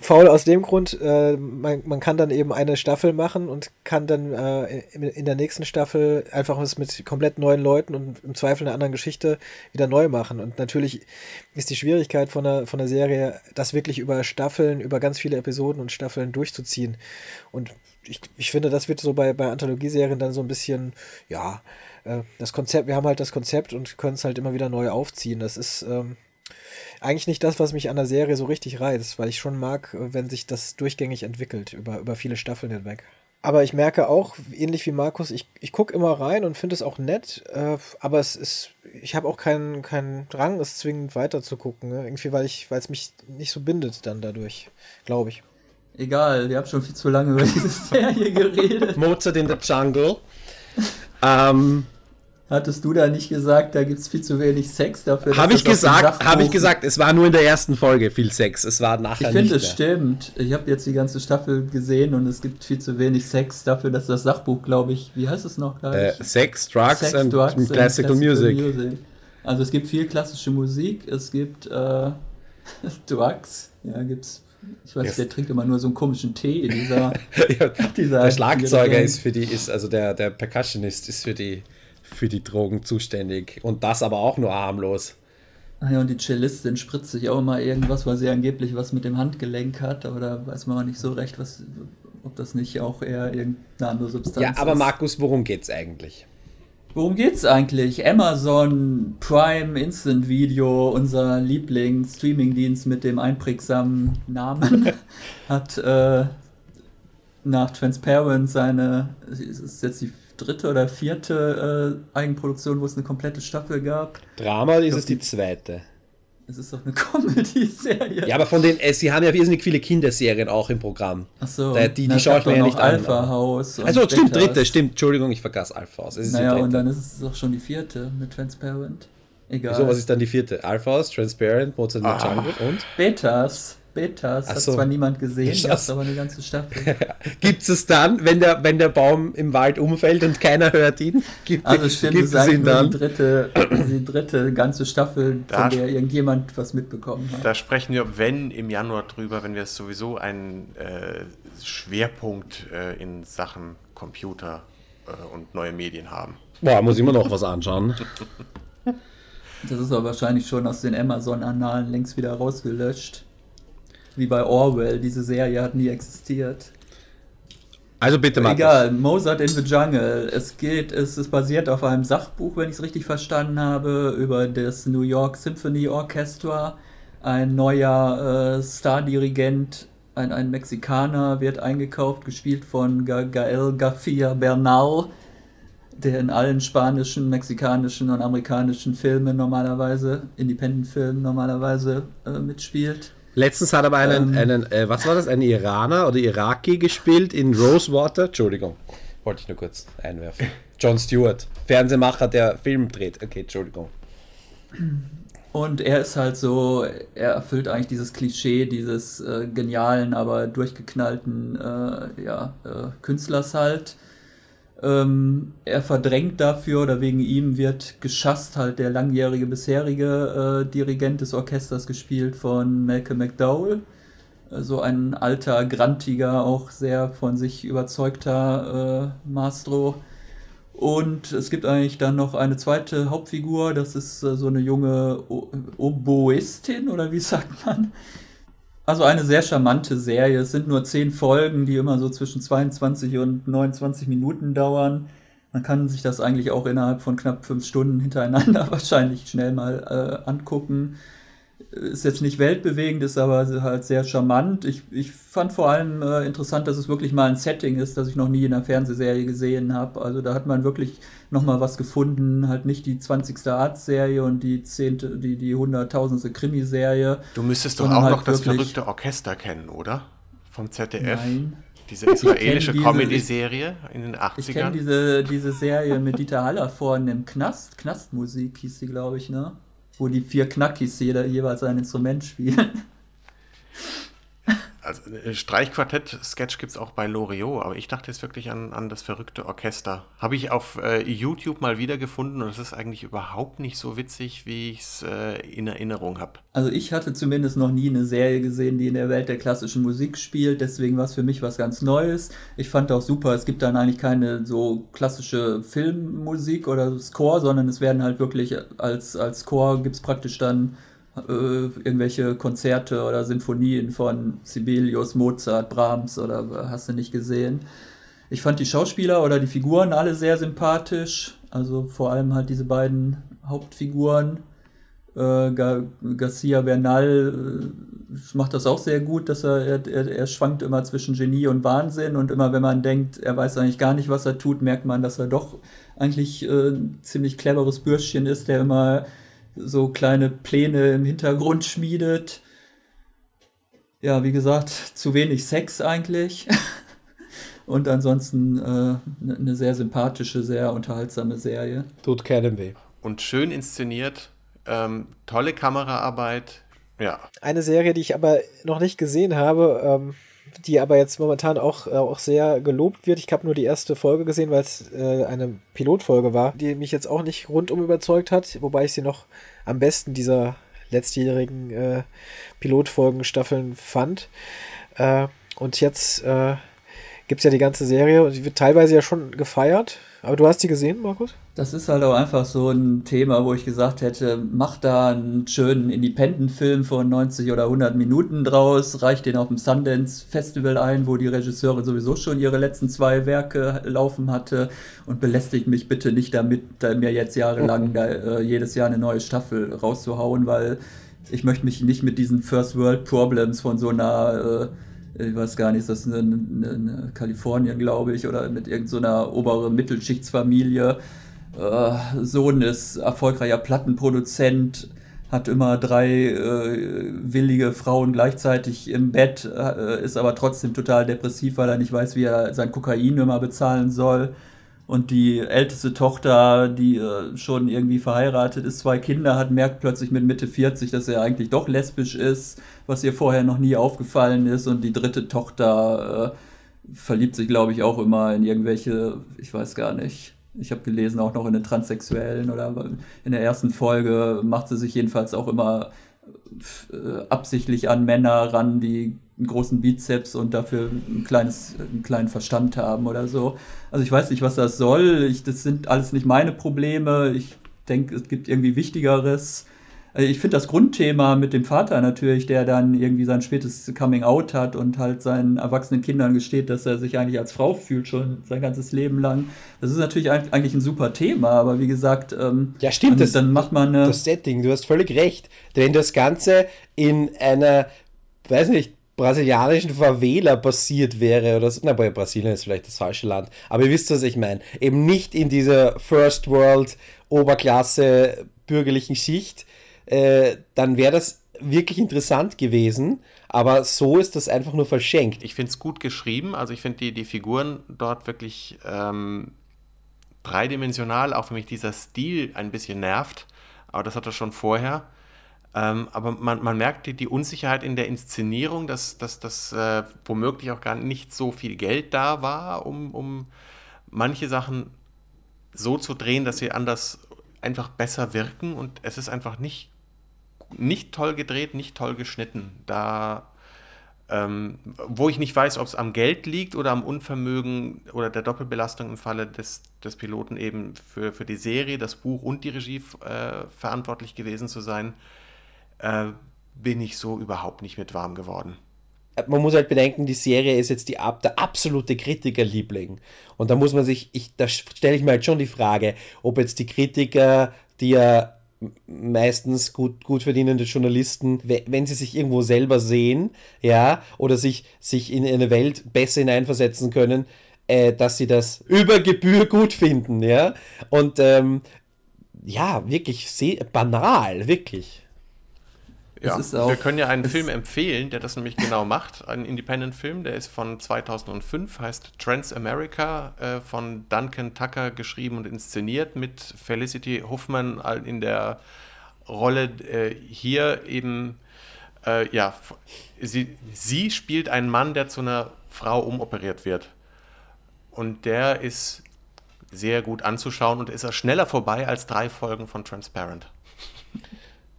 faul aus dem Grund, äh, man, man kann dann eben eine Staffel machen und kann dann äh, in, der nächsten Staffel einfach was mit komplett neuen Leuten und im Zweifel einer anderen Geschichte wieder neu machen. Und natürlich ist die Schwierigkeit von der, von der Serie, das wirklich über Staffeln, über ganz viele Episoden und Staffeln durchzuziehen. Und ich, ich finde, das wird so bei, bei Anthologieserien dann so ein bisschen, ja, äh, das Konzept, wir haben halt das Konzept und können es halt immer wieder neu aufziehen. Das ist, ähm, eigentlich nicht das, was mich an der Serie so richtig reizt, weil ich schon mag, äh, wenn sich das durchgängig entwickelt, über, über viele Staffeln hinweg. Aber ich merke auch, ähnlich wie Markus, ich, ich gucke immer rein und finde es auch nett, äh, aber es ist, ich habe auch keinen, keinen Drang, es zwingend weiter zu gucken. Ne? Irgendwie, weil ich, weil es mich nicht so bindet dann dadurch, glaube ich. Egal, ihr habt schon viel zu lange über diese Serie geredet. Mozart in the Jungle. ähm, Hattest du da nicht gesagt, da gibt es viel zu wenig Sex dafür? Habe ich gesagt, habe ich gesagt, es war nur in der ersten Folge viel Sex, es war nachher Ich finde, es stimmt. Ich habe jetzt die ganze Staffel gesehen und es gibt viel zu wenig Sex dafür, dass das Sachbuch, glaube ich, wie heißt es noch gleich? Äh, Sex, Drugs, Sex, and, Drugs and, Classical, Music. Music. Also es gibt viel klassische Musik, es gibt äh, Drugs, ja, gibt's ich weiß, yes. der trinkt immer nur so einen komischen Tee in dieser. ja, dieser der Schlagzeuger ist für die, ist, also der, der Percussionist ist für die für die Drogen zuständig. Und das aber auch nur harmlos. Ah ja, und die Cellistin spritzt sich auch immer irgendwas, weil sie angeblich was mit dem Handgelenk hat, aber da weiß man auch nicht so recht, was, ob das nicht auch eher irgendeine andere Substanz ist. Ja, aber Markus, worum geht's eigentlich? Worum geht's eigentlich? Amazon Prime Instant Video, unser Lieblings-Streaming-Dienst mit dem einprägsamen Namen, hat äh, nach Transparent seine, ist jetzt die dritte oder vierte äh, Eigenproduktion, wo es eine komplette Staffel gab. Drama ist es die zweite. Es ist doch eine Comedy-Serie. Ja, aber von den, äh, sie haben ja irrsinnig viele Kinderserien auch im Programm. Achso. Da, die die schaue ich mir ja nicht Alpha an. House. Also stimmt, dritte, stimmt. Entschuldigung, ich vergaß Alpha House. Es naja, und dann ist es doch schon die vierte mit Transparent. Egal. So, was ist dann die vierte? Alpha House, Transparent, Mozart ah. Jungle und? Betas. Betas, hat so. zwar niemand gesehen, das aber eine ganze Staffel. Gibt es dann, wenn der, wenn der Baum im Wald umfällt und keiner hört ihn, gibt, also stimmt, gibt es ihn dann? Die dritte, die dritte ganze Staffel, da von der irgendjemand was mitbekommen hat. Da sprechen wir, wenn, im Januar drüber, wenn wir sowieso einen äh, Schwerpunkt äh, in Sachen Computer äh, und neue Medien haben. Boah, muss ich immer noch was anschauen. Das ist aber wahrscheinlich schon aus den Amazon-Annalen längst wieder rausgelöscht. Wie bei Orwell, diese Serie hat nie existiert. Also bitte mal. Egal, Mozart in the Jungle. Es geht, es ist basiert auf einem Sachbuch, wenn ich es richtig verstanden habe, über das New York Symphony Orchestra. Ein neuer äh, Stardirigent, ein, ein Mexikaner, wird eingekauft, gespielt von Gael García Bernal, der in allen spanischen, mexikanischen und amerikanischen Filmen normalerweise, Independent-Filmen normalerweise äh, mitspielt. Letztens hat aber einen, ähm, einen äh, was war das, ein Iraner oder Iraki gespielt in Rosewater. Entschuldigung, wollte ich nur kurz einwerfen. John Stewart, Fernsehmacher, der Film dreht. Okay, Entschuldigung. Und er ist halt so, er erfüllt eigentlich dieses Klischee dieses äh, genialen, aber durchgeknallten äh, ja, äh, Künstlers halt. Ähm, er verdrängt dafür oder wegen ihm wird geschasst halt der langjährige bisherige äh, Dirigent des Orchesters gespielt von Malcolm McDowell. So also ein alter, grantiger, auch sehr von sich überzeugter äh, Maestro. Und es gibt eigentlich dann noch eine zweite Hauptfigur, das ist äh, so eine junge o Oboistin oder wie sagt man? Also eine sehr charmante Serie. Es sind nur zehn Folgen, die immer so zwischen 22 und 29 Minuten dauern. Man kann sich das eigentlich auch innerhalb von knapp fünf Stunden hintereinander wahrscheinlich schnell mal äh, angucken ist jetzt nicht weltbewegend, ist aber halt sehr charmant. Ich, ich fand vor allem äh, interessant, dass es wirklich mal ein Setting ist, das ich noch nie in einer Fernsehserie gesehen habe. Also da hat man wirklich noch mal was gefunden, halt nicht die 20. Arztserie und die 10., die, die 100.000. Krimiserie. Du müsstest doch auch halt noch das verrückte Orchester kennen, oder? Vom ZDF. Nein. Diese israelische Comedy-Serie in den 80ern. Ich kenne diese, diese Serie mit Dieter Haller vorhin im Knast. Knastmusik hieß sie, glaube ich, ne? Wo die vier Knackis jeder jeweils ein Instrument spielen. Also äh, Streichquartett-Sketch gibt es auch bei Loriot, aber ich dachte jetzt wirklich an, an das verrückte Orchester. Habe ich auf äh, YouTube mal wiedergefunden und es ist eigentlich überhaupt nicht so witzig, wie ich es äh, in Erinnerung habe. Also ich hatte zumindest noch nie eine Serie gesehen, die in der Welt der klassischen Musik spielt, deswegen war es für mich was ganz Neues. Ich fand auch super, es gibt dann eigentlich keine so klassische Filmmusik oder Score, sondern es werden halt wirklich als, als Score gibt es praktisch dann äh, irgendwelche Konzerte oder Sinfonien von Sibelius, Mozart, Brahms oder hast du nicht gesehen. Ich fand die Schauspieler oder die Figuren alle sehr sympathisch. Also vor allem halt diese beiden Hauptfiguren. Äh, Gar Garcia Bernal äh, macht das auch sehr gut, dass er, er, er schwankt immer zwischen Genie und Wahnsinn und immer wenn man denkt, er weiß eigentlich gar nicht, was er tut, merkt man, dass er doch eigentlich äh, ein ziemlich cleveres Bürschchen ist, der immer so kleine Pläne im Hintergrund schmiedet. Ja, wie gesagt, zu wenig Sex eigentlich. Und ansonsten äh, eine ne sehr sympathische, sehr unterhaltsame Serie. Tut keinem weh. Und schön inszeniert, ähm, tolle Kameraarbeit. Ja. Eine Serie, die ich aber noch nicht gesehen habe, ähm, die aber jetzt momentan auch, äh, auch sehr gelobt wird. Ich habe nur die erste Folge gesehen, weil es äh, eine Pilotfolge war, die mich jetzt auch nicht rundum überzeugt hat, wobei ich sie noch am besten dieser letztjährigen äh, Pilotfolgenstaffeln fand. Äh, und jetzt äh, gibt es ja die ganze Serie und die wird teilweise ja schon gefeiert. Aber du hast die gesehen, Markus? Das ist halt auch einfach so ein Thema, wo ich gesagt hätte, mach da einen schönen Independent-Film von 90 oder 100 Minuten draus, reicht den auf dem Sundance Festival ein, wo die Regisseurin sowieso schon ihre letzten zwei Werke laufen hatte und belästigt mich bitte nicht damit, da mir jetzt jahrelang da, äh, jedes Jahr eine neue Staffel rauszuhauen, weil ich möchte mich nicht mit diesen First World Problems von so einer äh, ich weiß gar nicht, ist das eine Kalifornien, glaube ich, oder mit irgendeiner so oberen Mittelschichtsfamilie. Äh, Sohn ist erfolgreicher Plattenproduzent, hat immer drei äh, willige Frauen gleichzeitig im Bett, äh, ist aber trotzdem total depressiv, weil er nicht weiß, wie er sein Kokain immer bezahlen soll. Und die älteste Tochter, die äh, schon irgendwie verheiratet ist, zwei Kinder hat, merkt plötzlich mit Mitte 40, dass er eigentlich doch lesbisch ist, was ihr vorher noch nie aufgefallen ist. Und die dritte Tochter äh, verliebt sich, glaube ich, auch immer in irgendwelche, ich weiß gar nicht. Ich habe gelesen, auch noch in den Transsexuellen oder in der ersten Folge macht sie sich jedenfalls auch immer äh, absichtlich an Männer ran, die einen großen Bizeps und dafür ein kleines, einen kleinen Verstand haben oder so. Also ich weiß nicht, was das soll. Ich, das sind alles nicht meine Probleme. Ich denke, es gibt irgendwie Wichtigeres. Äh, ich finde das Grundthema mit dem Vater natürlich, der dann irgendwie sein spätes Coming Out hat und halt seinen erwachsenen Kindern gesteht, dass er sich eigentlich als Frau fühlt, schon sein ganzes Leben lang. Das ist natürlich eigentlich ein super Thema, aber wie gesagt, ähm, ja, stimmt, dann, das, dann macht man eine das Setting, du hast völlig recht. Wenn das Ganze in einer, weiß nicht, brasilianischen Favela passiert wäre oder so. Na, bei Brasilien ist vielleicht das falsche Land. Aber ihr wisst, was ich meine. Eben nicht in dieser First World Oberklasse bürgerlichen Schicht, äh, dann wäre das wirklich interessant gewesen. Aber so ist das einfach nur verschenkt. Ich finde es gut geschrieben. Also ich finde die, die Figuren dort wirklich ähm, dreidimensional. Auch für mich dieser Stil ein bisschen nervt. Aber das hat er schon vorher. Ähm, aber man, man merkt die, die, Unsicherheit in der Inszenierung, dass, dass, dass äh, womöglich auch gar nicht so viel Geld da war, um, um manche Sachen so zu drehen, dass sie anders einfach besser wirken. Und es ist einfach nicht, nicht toll gedreht, nicht toll geschnitten. Da, ähm, wo ich nicht weiß, ob es am Geld liegt oder am Unvermögen oder der Doppelbelastung im Falle des, des Piloten eben für, für die Serie, das Buch und die Regie äh, verantwortlich gewesen zu sein äh, bin ich so überhaupt nicht mit warm geworden. Man muss halt bedenken, die Serie ist jetzt die, der absolute Kritikerliebling. Und da muss man sich, ich, da stelle ich mir halt schon die Frage, ob jetzt die Kritiker, die ja meistens gut, gut verdienende Journalisten, wenn sie sich irgendwo selber sehen, ja, oder sich, sich in eine Welt besser hineinversetzen können, äh, dass sie das über Gebühr gut finden, ja. Und ähm, ja, wirklich banal, wirklich. Ja, wir können ja einen Film empfehlen, der das nämlich genau macht. Ein Independent-Film, der ist von 2005, heißt Transamerica, äh, von Duncan Tucker geschrieben und inszeniert mit Felicity Huffman in der Rolle äh, hier eben, äh, ja, sie, sie spielt einen Mann, der zu einer Frau umoperiert wird. Und der ist sehr gut anzuschauen und ist er schneller vorbei als drei Folgen von Transparent.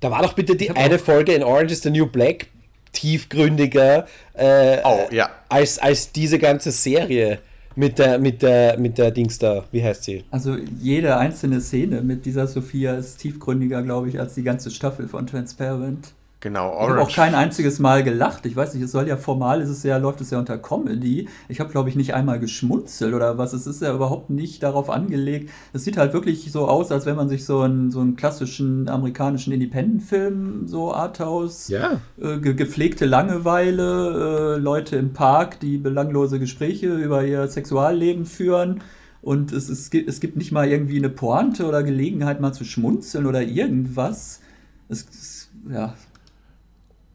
Da war doch bitte die eine Folge in Orange is the New Black tiefgründiger äh, oh, ja. als, als diese ganze Serie mit der, mit der, mit der Dings da, wie heißt sie? Also jede einzelne Szene mit dieser Sophia ist tiefgründiger, glaube ich, als die ganze Staffel von Transparent. Genau, Orange. Ich habe auch kein einziges Mal gelacht. Ich weiß nicht, es soll ja formal, ist es ja, läuft es ja unter Comedy. Ich habe, glaube ich, nicht einmal geschmunzelt oder was. Es ist ja überhaupt nicht darauf angelegt. Es sieht halt wirklich so aus, als wenn man sich so einen, so einen klassischen amerikanischen Independent-Film, so Arthouse, ja. äh, ge gepflegte Langeweile, äh, Leute im Park, die belanglose Gespräche über ihr Sexualleben führen. Und es, es, es gibt nicht mal irgendwie eine Pointe oder Gelegenheit, mal zu schmunzeln oder irgendwas. Es, es ja,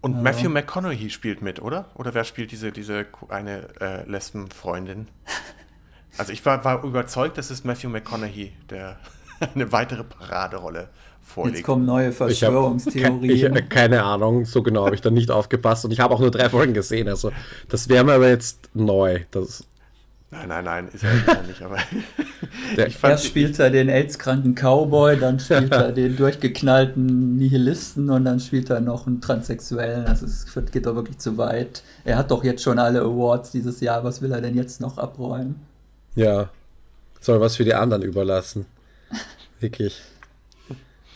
und ja. Matthew McConaughey spielt mit, oder? Oder wer spielt diese, diese eine äh, Lesbenfreundin? Also ich war, war überzeugt, dass es Matthew McConaughey, der eine weitere Paraderolle vorlegt. Jetzt kommen neue Verschwörungstheorien. Ich habe keine Ahnung, so genau habe ich da nicht aufgepasst und ich habe auch nur drei Folgen gesehen. Also das wäre mir aber jetzt neu. Das Nein, nein, nein, ist er nicht, aber. Erst spielt er den AIDS-kranken Cowboy, dann spielt er den durchgeknallten Nihilisten und dann spielt er noch einen Transsexuellen. Also es geht doch wirklich zu weit. Er hat doch jetzt schon alle Awards dieses Jahr, was will er denn jetzt noch abräumen? Ja, soll was für die anderen überlassen. Wirklich.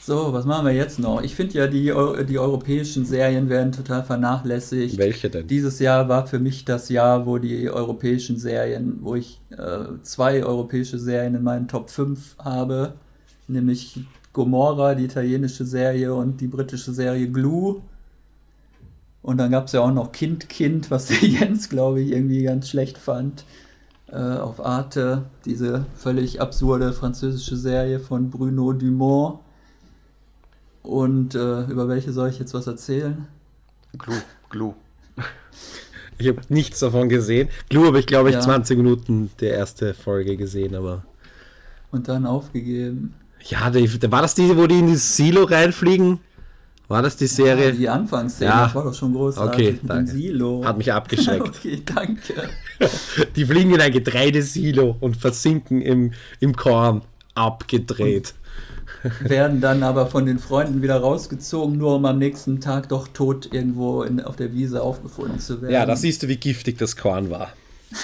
So, was machen wir jetzt noch? Ich finde ja, die, die europäischen Serien werden total vernachlässigt. Welche denn? Dieses Jahr war für mich das Jahr, wo die europäischen Serien, wo ich äh, zwei europäische Serien in meinen Top 5 habe, nämlich Gomorra, die italienische Serie, und die britische Serie Glue. Und dann gab es ja auch noch Kind, Kind, was der Jens, glaube ich, irgendwie ganz schlecht fand. Äh, auf Arte, diese völlig absurde französische Serie von Bruno Dumont und äh, über welche soll ich jetzt was erzählen? Glue, Glue. Ich habe nichts davon gesehen. Glue habe ich, glaube ich, ja. 20 Minuten der erste Folge gesehen, aber. Und dann aufgegeben. Ja, die, war das die, wo die in das Silo reinfliegen? War das die Serie? Ja, die Anfangsszene, ja. das war doch schon großartig. Okay, danke. Silo. Hat mich abgeschreckt. okay, danke. die fliegen in ein Getreidesilo und versinken im, im Korn. Abgedreht. Werden dann aber von den Freunden wieder rausgezogen, nur um am nächsten Tag doch tot irgendwo in, auf der Wiese aufgefunden zu werden. Ja, da siehst du, wie giftig das Korn war.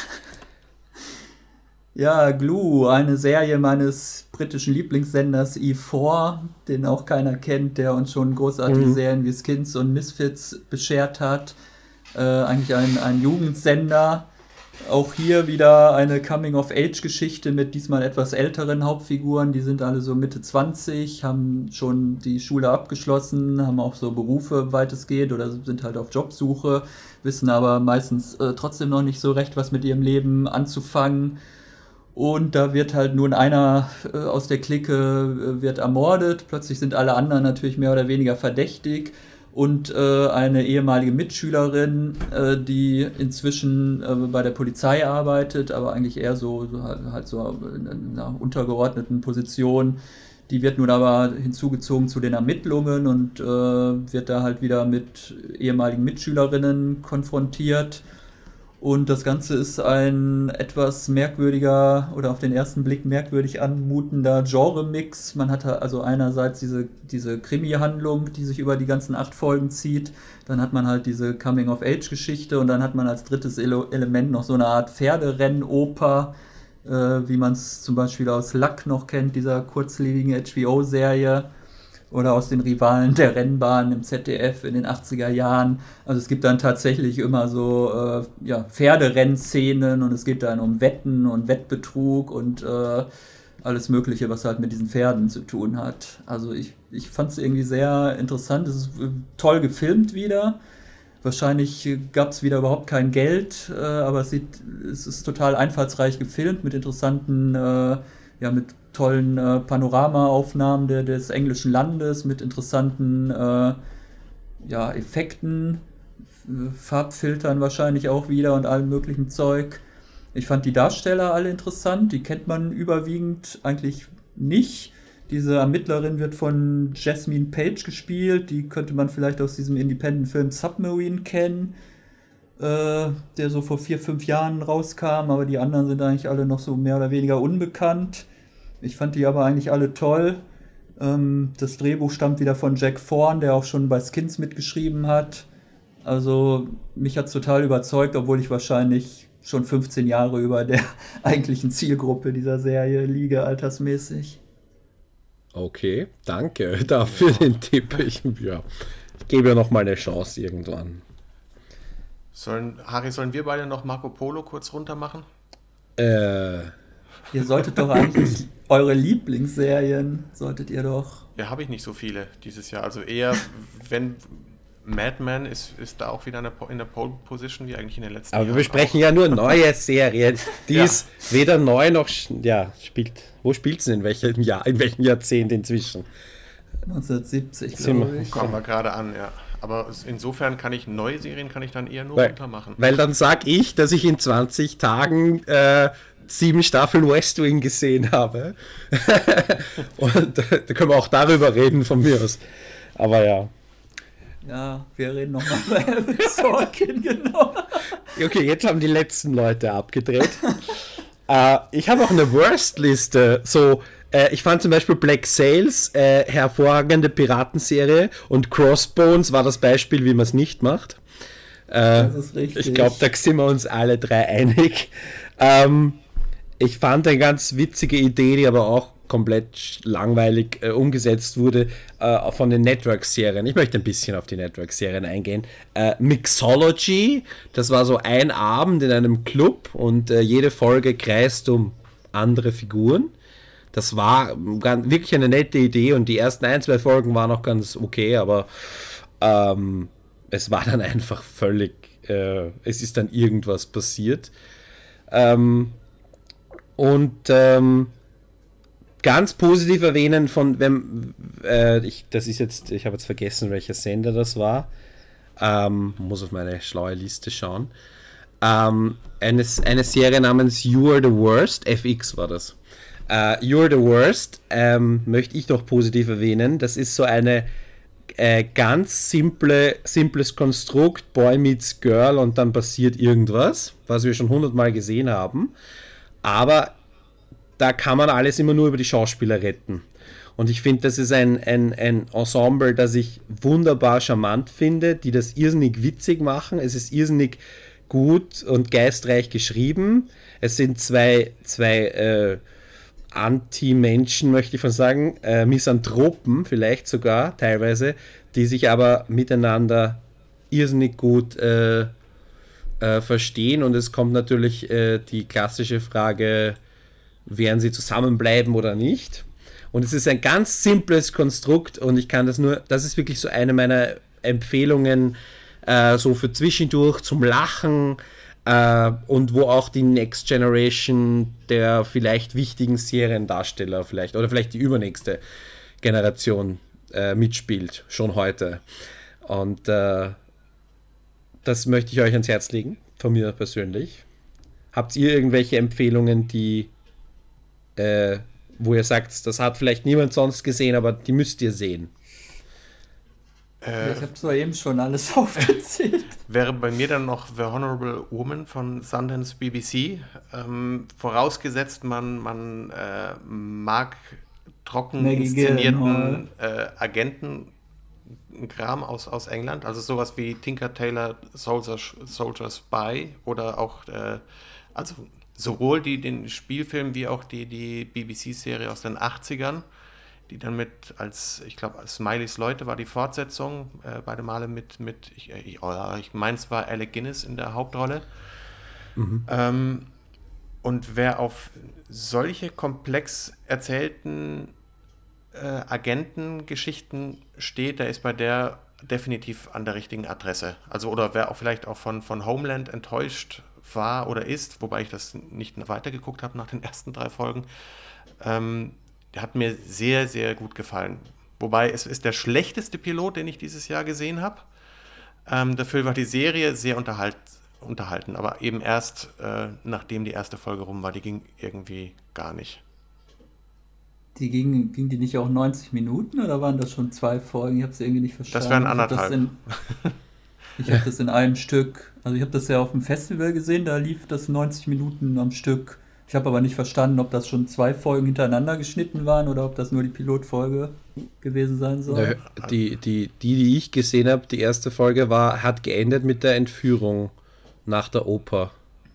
ja, Glue, eine Serie meines britischen Lieblingssenders E4, den auch keiner kennt, der uns schon großartige mhm. Serien wie Skins und Misfits beschert hat. Äh, eigentlich ein, ein Jugendsender, auch hier wieder eine Coming-of-Age-Geschichte mit diesmal etwas älteren Hauptfiguren. Die sind alle so Mitte 20, haben schon die Schule abgeschlossen, haben auch so Berufe weitestgehend oder sind halt auf Jobsuche, wissen aber meistens äh, trotzdem noch nicht so recht, was mit ihrem Leben anzufangen. Und da wird halt nun einer äh, aus der Clique äh, wird ermordet. Plötzlich sind alle anderen natürlich mehr oder weniger verdächtig und äh, eine ehemalige Mitschülerin, äh, die inzwischen äh, bei der Polizei arbeitet, aber eigentlich eher so, so halt so in einer untergeordneten Position. Die wird nun aber hinzugezogen zu den Ermittlungen und äh, wird da halt wieder mit ehemaligen Mitschülerinnen konfrontiert und das Ganze ist ein etwas merkwürdiger oder auf den ersten Blick merkwürdig anmutender Genre-Mix. Man hat also einerseits diese, diese Krimi-Handlung, die sich über die ganzen acht Folgen zieht. Dann hat man halt diese Coming-of-Age-Geschichte und dann hat man als drittes Ele Element noch so eine Art Pferderennoper, äh, wie man es zum Beispiel aus Luck noch kennt, dieser kurzlebigen HBO-Serie. Oder aus den Rivalen der Rennbahn im ZDF in den 80er Jahren. Also es gibt dann tatsächlich immer so äh, ja, Pferderennszenen und es geht dann um Wetten und Wettbetrug und äh, alles Mögliche, was halt mit diesen Pferden zu tun hat. Also ich, ich fand es irgendwie sehr interessant. Es ist äh, toll gefilmt wieder. Wahrscheinlich gab es wieder überhaupt kein Geld, äh, aber es, sieht, es ist total einfallsreich gefilmt mit interessanten, äh, ja, mit tollen äh, Panoramaaufnahmen der, des englischen Landes, mit interessanten äh, ja, Effekten, Farbfiltern wahrscheinlich auch wieder und allem möglichen Zeug. Ich fand die Darsteller alle interessant, die kennt man überwiegend eigentlich nicht. Diese Ermittlerin wird von Jasmine Page gespielt. Die könnte man vielleicht aus diesem Independent-Film Submarine kennen, äh, der so vor vier, fünf Jahren rauskam. Aber die anderen sind eigentlich alle noch so mehr oder weniger unbekannt. Ich fand die aber eigentlich alle toll. Ähm, das Drehbuch stammt wieder von Jack Thorne, der auch schon bei Skins mitgeschrieben hat. Also mich hat es total überzeugt, obwohl ich wahrscheinlich schon 15 Jahre über der eigentlichen Zielgruppe dieser Serie liege, altersmäßig. Okay, danke dafür den Tipp. Ich, ja, ich gebe ja noch mal eine Chance irgendwann. Sollen, Harry, sollen wir beide noch Marco Polo kurz runter machen? Äh. Ihr solltet doch eigentlich eure Lieblingsserien, solltet ihr doch. Ja, habe ich nicht so viele dieses Jahr. Also eher, wenn Madman ist, ist da auch wieder in der, in der Pole Position wie eigentlich in den letzten Aber Jahren wir besprechen auch. ja nur neue Serien, die ja. ist weder neu noch ja, spielt. Wo spielt sie in welchem Jahr, in welchem Jahrzehnt inzwischen? 1970, glaube ich. Kommen wir gerade an, ja. Aber insofern kann ich neue Serien kann ich dann eher nur weil, machen. Weil dann sag ich, dass ich in 20 Tagen äh, sieben Staffeln West Wing gesehen habe. Und da können wir auch darüber reden von mir aus. Aber ja. Ja, wir reden nochmal Aaron Sorkin, genau. Okay, jetzt haben die letzten Leute abgedreht. äh, ich habe auch eine Worst-Liste. So, äh, ich fand zum Beispiel Black Sails, äh, hervorragende Piratenserie und Crossbones war das Beispiel, wie man es nicht macht. Äh, das ist richtig. Ich glaube, da sind wir uns alle drei einig. Ähm, ich fand eine ganz witzige Idee, die aber auch komplett langweilig äh, umgesetzt wurde äh, von den Network-Serien. Ich möchte ein bisschen auf die Network-Serien eingehen. Äh, Mixology, das war so ein Abend in einem Club und äh, jede Folge kreist um andere Figuren. Das war wirklich eine nette Idee und die ersten ein, zwei Folgen waren auch ganz okay, aber ähm, es war dann einfach völlig, äh, es ist dann irgendwas passiert. Ähm, und ähm, ganz positiv erwähnen von, wenn, äh, ich, das ist jetzt, ich habe jetzt vergessen, welcher Sender das war. Ähm, muss auf meine schlaue Liste schauen. Ähm, eine, eine Serie namens You Are the Worst, FX war das. Uh, You Are the Worst ähm, möchte ich noch positiv erwähnen. Das ist so eine äh, ganz simple, simples Konstrukt, Boy meets Girl und dann passiert irgendwas, was wir schon hundertmal gesehen haben. Aber da kann man alles immer nur über die Schauspieler retten. Und ich finde, das ist ein, ein, ein Ensemble, das ich wunderbar charmant finde, die das irrsinnig witzig machen. Es ist irrsinnig gut und geistreich geschrieben. Es sind zwei, zwei äh, Anti-Menschen, möchte ich von sagen, äh, Misanthropen vielleicht sogar teilweise, die sich aber miteinander irrsinnig gut äh, äh verstehen. Und es kommt natürlich äh, die klassische Frage, werden sie zusammenbleiben oder nicht. Und es ist ein ganz simples Konstrukt und ich kann das nur, das ist wirklich so eine meiner Empfehlungen, äh, so für zwischendurch zum Lachen äh, und wo auch die Next Generation der vielleicht wichtigen Seriendarsteller vielleicht oder vielleicht die übernächste Generation äh, mitspielt, schon heute. Und äh, das möchte ich euch ans Herz legen, von mir persönlich. Habt ihr irgendwelche Empfehlungen, die äh, wo ihr sagt, das hat vielleicht niemand sonst gesehen, aber die müsst ihr sehen? Äh, ich habe zwar eben schon alles aufgezählt. Wäre bei mir dann noch The Honorable Woman von Sundance BBC. Ähm, vorausgesetzt, man, man äh, mag trocken Maggie inszenierten äh, Agentenkram aus, aus England, also sowas wie Tinker Taylor Soldier, Soldier Spy oder auch, äh, also sowohl die, den Spielfilm wie auch die, die BBC-Serie aus den 80ern. die dann mit als, ich glaube, Smileys Leute war die Fortsetzung, äh, beide Male mit, mit ich, ich, oh, ich meine, es war Alec Guinness in der Hauptrolle. Mhm. Ähm, und wer auf solche komplex erzählten äh, Agentengeschichten steht, der ist bei der definitiv an der richtigen Adresse. Also oder wer auch vielleicht auch von, von Homeland enttäuscht war oder ist, wobei ich das nicht weitergeguckt habe nach den ersten drei Folgen, ähm, der hat mir sehr, sehr gut gefallen. Wobei es ist der schlechteste Pilot, den ich dieses Jahr gesehen habe. Ähm, dafür war die Serie sehr unterhalt, unterhalten, aber eben erst äh, nachdem die erste Folge rum war, die ging irgendwie gar nicht. Die ging, ging die nicht auch 90 Minuten oder waren das schon zwei Folgen? Ich habe es irgendwie nicht verstanden. Das wären anderthalb. Ich habe das in einem Stück, also ich habe das ja auf dem Festival gesehen, da lief das 90 Minuten am Stück. Ich habe aber nicht verstanden, ob das schon zwei Folgen hintereinander geschnitten waren oder ob das nur die Pilotfolge gewesen sein soll. Die, die, die, die ich gesehen habe, die erste Folge war, hat geendet mit der Entführung nach der Oper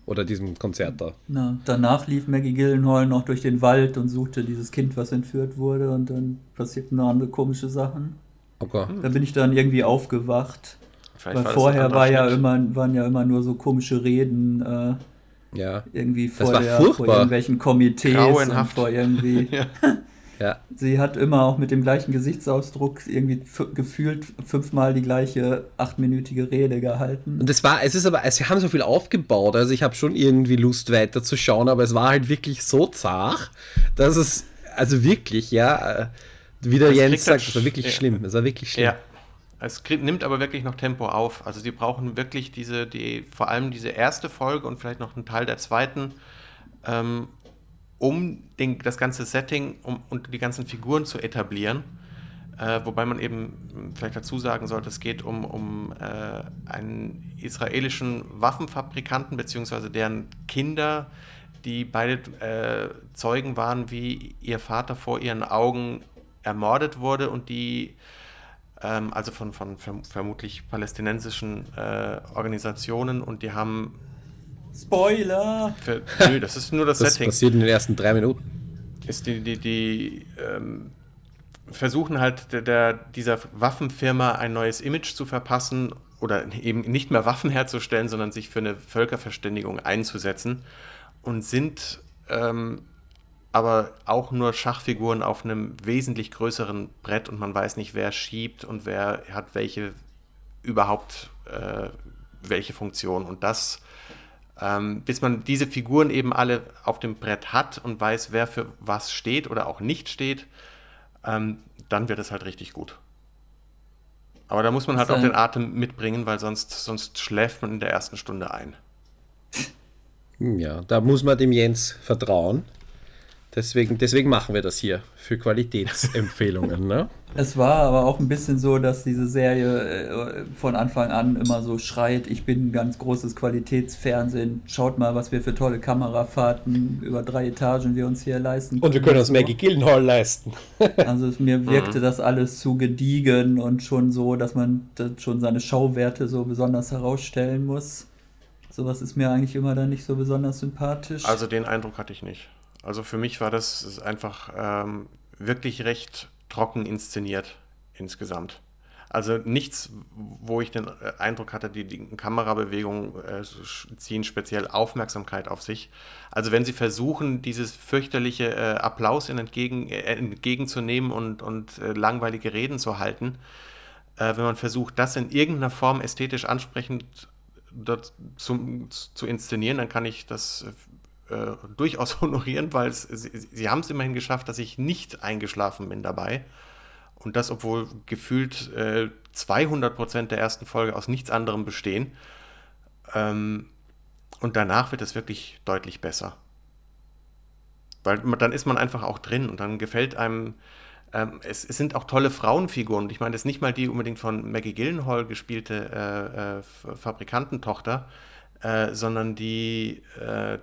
oder diesem Konzert da. Na, danach lief Maggie Gillenhall noch durch den Wald und suchte dieses Kind, was entführt wurde und dann passierten noch andere komische Sachen. Okay. Da bin ich dann irgendwie aufgewacht. Vielleicht Weil vorher war ja immer, waren ja immer nur so komische Reden. Äh, ja. Irgendwie vor, der, vor irgendwelchen Komitees Grauenhaft. und vor irgendwie. ja. ja. Sie hat immer auch mit dem gleichen Gesichtsausdruck irgendwie gefühlt fünfmal die gleiche achtminütige Rede gehalten. Und es war, es ist aber, sie haben so viel aufgebaut, also ich habe schon irgendwie Lust weiter zu schauen, aber es war halt wirklich so zart, dass es, also wirklich, ja, äh, wie der Jens sagt, es war wirklich ja. schlimm, es war wirklich schlimm. Ja. Es nimmt aber wirklich noch Tempo auf. Also sie brauchen wirklich diese, die, vor allem diese erste Folge und vielleicht noch einen Teil der zweiten, ähm, um den, das ganze Setting um, und die ganzen Figuren zu etablieren. Äh, wobei man eben vielleicht dazu sagen sollte, es geht um, um äh, einen israelischen Waffenfabrikanten bzw. deren Kinder, die beide äh, Zeugen waren, wie ihr Vater vor ihren Augen ermordet wurde und die ähm, also von, von vermutlich palästinensischen äh, Organisationen und die haben. Spoiler! Für, nö, das ist nur das, das Setting. Das passiert in den ersten drei Minuten. Ist die, die, die ähm, versuchen halt der, der, dieser Waffenfirma ein neues Image zu verpassen oder eben nicht mehr Waffen herzustellen, sondern sich für eine Völkerverständigung einzusetzen und sind ähm, aber auch nur Schachfiguren auf einem wesentlich größeren Brett und man weiß nicht, wer schiebt und wer hat welche überhaupt äh, welche Funktion. Und das, ähm, bis man diese Figuren eben alle auf dem Brett hat und weiß, wer für was steht oder auch nicht steht, ähm, dann wird es halt richtig gut. Aber da muss man halt auch den Atem mitbringen, weil sonst, sonst schläft man in der ersten Stunde ein. Ja, da muss man dem Jens vertrauen. Deswegen, deswegen machen wir das hier für Qualitätsempfehlungen. Ne? Es war aber auch ein bisschen so, dass diese Serie äh, von Anfang an immer so schreit, ich bin ein ganz großes Qualitätsfernsehen, schaut mal, was wir für tolle Kamerafahrten über drei Etagen wir uns hier leisten können. Und wir können uns Maggie Gillenhall leisten. also mir wirkte mhm. das alles zu gediegen und schon so, dass man schon seine Schauwerte so besonders herausstellen muss. Sowas ist mir eigentlich immer dann nicht so besonders sympathisch. Also den Eindruck hatte ich nicht. Also für mich war das einfach ähm, wirklich recht trocken inszeniert insgesamt. Also nichts, wo ich den äh, Eindruck hatte, die, die Kamerabewegungen äh, ziehen speziell Aufmerksamkeit auf sich. Also wenn sie versuchen, dieses fürchterliche äh, Applaus entgegen, äh, entgegenzunehmen und, und äh, langweilige Reden zu halten, äh, wenn man versucht, das in irgendeiner Form ästhetisch ansprechend zu, zu inszenieren, dann kann ich das äh, durchaus honorieren, weil es, sie, sie haben es immerhin geschafft, dass ich nicht eingeschlafen bin dabei. Und das, obwohl gefühlt äh, 200 Prozent der ersten Folge aus nichts anderem bestehen. Ähm, und danach wird es wirklich deutlich besser. Weil dann ist man einfach auch drin und dann gefällt einem. Ähm, es, es, sind auch tolle Frauenfiguren. Ich meine, das ist nicht mal die unbedingt von Maggie Gillenhall gespielte äh, äh, Fabrikantentochter, äh, sondern die äh,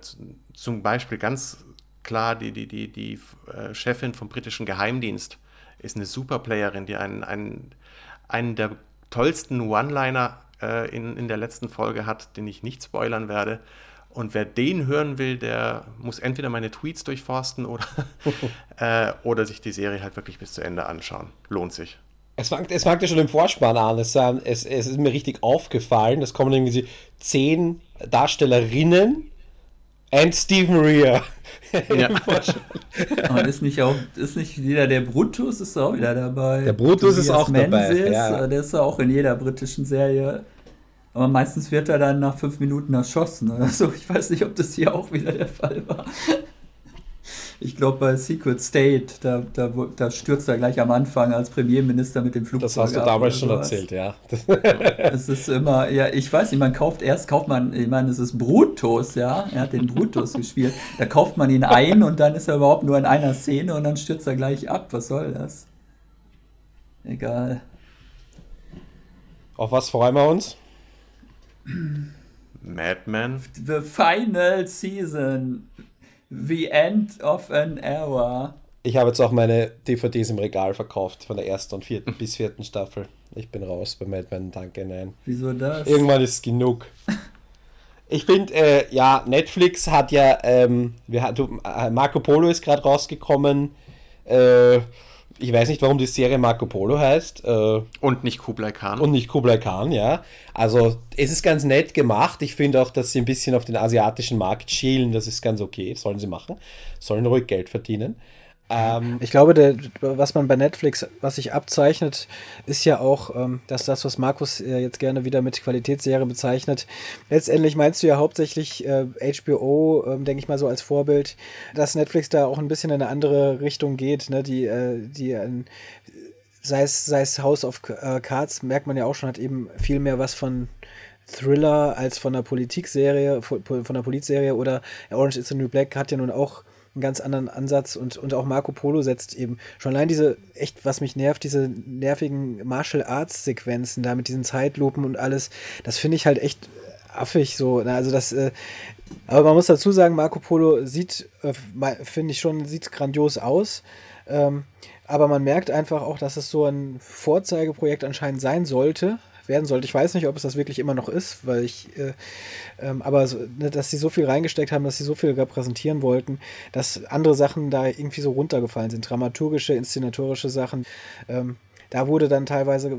zum Beispiel ganz klar die, die, die, die äh, Chefin vom britischen Geheimdienst ist eine Superplayerin, die einen, einen, einen der tollsten One-Liner äh, in, in der letzten Folge hat, den ich nicht spoilern werde. Und wer den hören will, der muss entweder meine Tweets durchforsten oder, äh, oder sich die Serie halt wirklich bis zu Ende anschauen. Lohnt sich. Es fängt, es fängt ja schon im Vorspann an. Es, es, es ist mir richtig aufgefallen. Es kommen irgendwie zehn Darstellerinnen und Stephen Rea. Ja. Aber ist nicht auch, ist nicht wieder der Brutus ist auch wieder dabei. Der Brutus ist auch Menzies, dabei. Ja. Der ist auch in jeder britischen Serie. Aber meistens wird er dann nach fünf Minuten erschossen oder so. Ich weiß nicht, ob das hier auch wieder der Fall war. Ich glaube, bei Secret State, da, da, da, stürzt er gleich am Anfang als Premierminister mit dem Flugzeug. Das hast du damals schon erzählt, ja. Es ist immer, ja, ich weiß nicht, man kauft erst, kauft man, ich meine, es ist Brutus, ja. Er hat den Brutus gespielt. Da kauft man ihn ein und dann ist er überhaupt nur in einer Szene und dann stürzt er gleich ab. Was soll das? Egal. Auf was freuen wir uns? Madman. The final season. The End of an Era. Ich habe jetzt auch meine DVDs im Regal verkauft von der ersten und vierten bis vierten Staffel. Ich bin raus bei Madman, danke, nein. Wieso das? Irgendwann ist genug. Ich finde, äh, ja, Netflix hat ja, ähm, wir, du, äh, Marco Polo ist gerade rausgekommen. Äh, ich weiß nicht, warum die Serie Marco Polo heißt. Äh, und nicht Kublai Khan. Und nicht Kublai Khan, ja. Also es ist ganz nett gemacht. Ich finde auch, dass sie ein bisschen auf den asiatischen Markt schielen. Das ist ganz okay. Sollen sie machen. Sollen ruhig Geld verdienen. Ähm, ich glaube, der, was man bei Netflix, was sich abzeichnet, ist ja auch, ähm, dass das, was Markus äh, jetzt gerne wieder mit Qualitätsserie bezeichnet, letztendlich meinst du ja hauptsächlich äh, HBO, ähm, denke ich mal so als Vorbild, dass Netflix da auch ein bisschen in eine andere Richtung geht, ne? die, äh, die äh, sei es, sei es House of äh, Cards, merkt man ja auch schon, hat eben viel mehr was von Thriller als von einer Politikserie, von, von einer oder Orange is the New Black hat ja nun auch einen ganz anderen Ansatz und, und auch Marco Polo setzt eben schon allein diese, echt, was mich nervt, diese nervigen Martial Arts Sequenzen da mit diesen Zeitlupen und alles, das finde ich halt echt affig so. Ne? Also das, äh, aber man muss dazu sagen, Marco Polo sieht, äh, finde ich schon, sieht grandios aus. Ähm, aber man merkt einfach auch, dass es so ein Vorzeigeprojekt anscheinend sein sollte werden sollte. Ich weiß nicht, ob es das wirklich immer noch ist, weil ich, äh, ähm, aber so, ne, dass sie so viel reingesteckt haben, dass sie so viel repräsentieren wollten, dass andere Sachen da irgendwie so runtergefallen sind. Dramaturgische, inszenatorische Sachen. Ähm, da wurde dann teilweise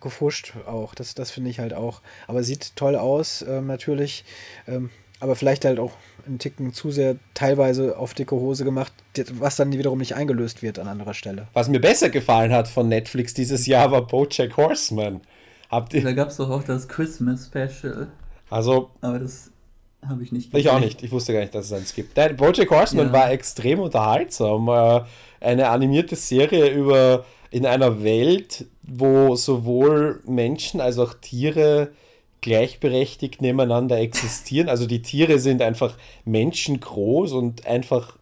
gefuscht auch. Das, das finde ich halt auch. Aber sieht toll aus, ähm, natürlich. Ähm, aber vielleicht halt auch einen Ticken zu sehr teilweise auf dicke Hose gemacht, was dann wiederum nicht eingelöst wird an anderer Stelle. Was mir besser gefallen hat von Netflix dieses Jahr war Bojack Horseman. Habt ihr? Da gab es doch auch das Christmas Special. Also. Aber das habe ich nicht gesehen. Ich auch nicht. Ich wusste gar nicht, dass es eins gibt. Der Bojack Horseman ja. war extrem unterhaltsam. Äh, eine animierte Serie über in einer Welt, wo sowohl Menschen als auch Tiere gleichberechtigt nebeneinander existieren. Also die Tiere sind einfach menschengroß und einfach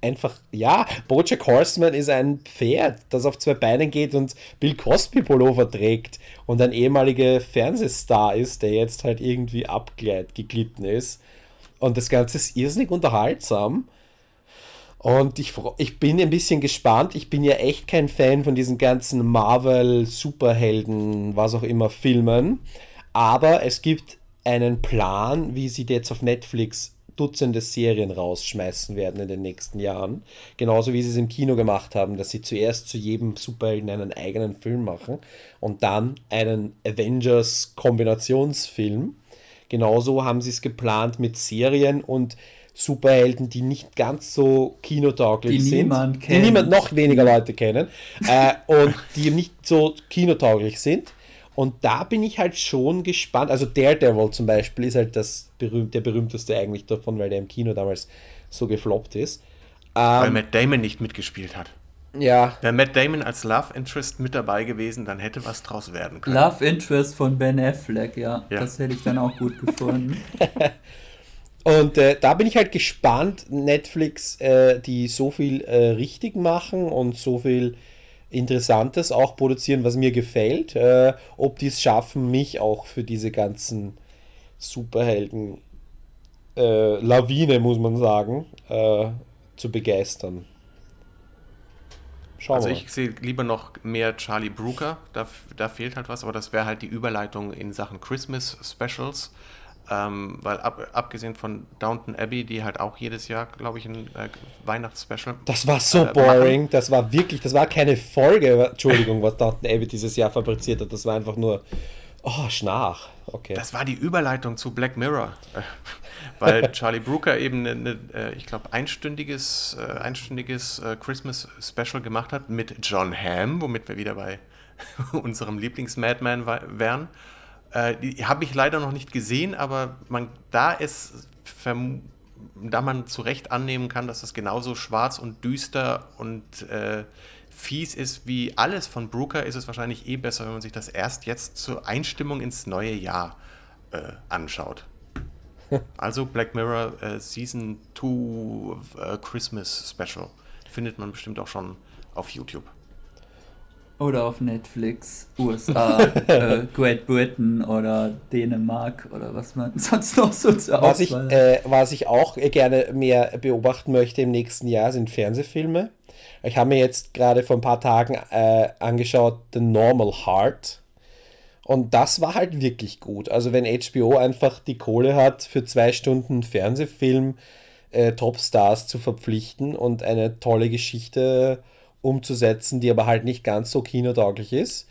einfach, ja, Bojack Horseman ist ein Pferd, das auf zwei Beinen geht und Bill Cosby Pullover trägt und ein ehemaliger Fernsehstar ist, der jetzt halt irgendwie abgeglitten ist. Und das Ganze ist irrsinnig unterhaltsam. Und ich, ich bin ein bisschen gespannt. Ich bin ja echt kein Fan von diesen ganzen Marvel-Superhelden, was auch immer, Filmen. Aber es gibt einen Plan, wie sie jetzt auf Netflix Dutzende Serien rausschmeißen werden in den nächsten Jahren. Genauso wie sie es im Kino gemacht haben, dass sie zuerst zu jedem Superhelden einen eigenen Film machen und dann einen Avengers-Kombinationsfilm. Genauso haben sie es geplant mit Serien und Superhelden, die nicht ganz so kinotauglich die sind, niemand kennt. die niemand noch weniger Leute kennen äh, und die nicht so kinotauglich sind. Und da bin ich halt schon gespannt. Also Daredevil zum Beispiel ist halt das berühmt, der berühmteste eigentlich davon, weil der im Kino damals so gefloppt ist. weil ähm, Matt Damon nicht mitgespielt hat. Ja. Wäre Matt Damon als Love Interest mit dabei gewesen, dann hätte was draus werden können. Love Interest von Ben Affleck, ja. ja. Das hätte ich dann auch gut gefunden. Und äh, da bin ich halt gespannt, Netflix, äh, die so viel äh, richtig machen und so viel Interessantes auch produzieren, was mir gefällt. Äh, ob die es schaffen, mich auch für diese ganzen Superhelden äh, Lawine, muss man sagen, äh, zu begeistern. Schauen also ich sehe lieber noch mehr Charlie Brooker, da, da fehlt halt was, aber das wäre halt die Überleitung in Sachen Christmas Specials. Ähm, weil ab, abgesehen von Downton Abbey, die halt auch jedes Jahr, glaube ich, ein äh, Weihnachtsspecial. Das war so äh, boring. Machen. Das war wirklich, das war keine Folge, Entschuldigung, was Downton Abbey dieses Jahr fabriziert hat. Das war einfach nur, oh, Schnach. Okay. Das war die Überleitung zu Black Mirror. weil Charlie Brooker eben, eine, eine, äh, ich glaube, einstündiges, äh, einstündiges äh, Christmas Special gemacht hat mit John Hamm, womit wir wieder bei unserem Lieblings-Madman wären. Äh, die habe ich leider noch nicht gesehen, aber man, da es da man zu Recht annehmen kann, dass es genauso schwarz und düster und äh, fies ist wie alles von Brooker, ist es wahrscheinlich eh besser, wenn man sich das erst jetzt zur Einstimmung ins neue Jahr äh, anschaut. Also Black Mirror äh, Season 2 äh, Christmas Special findet man bestimmt auch schon auf YouTube. Oder auf Netflix, USA, äh, Great Britain oder Dänemark oder was man sonst noch so zur was ich, äh, was ich auch gerne mehr beobachten möchte im nächsten Jahr sind Fernsehfilme. Ich habe mir jetzt gerade vor ein paar Tagen äh, angeschaut The Normal Heart. Und das war halt wirklich gut. Also wenn HBO einfach die Kohle hat, für zwei Stunden Fernsehfilm äh, Topstars zu verpflichten und eine tolle Geschichte äh, umzusetzen, die aber halt nicht ganz so kinotauglich ist,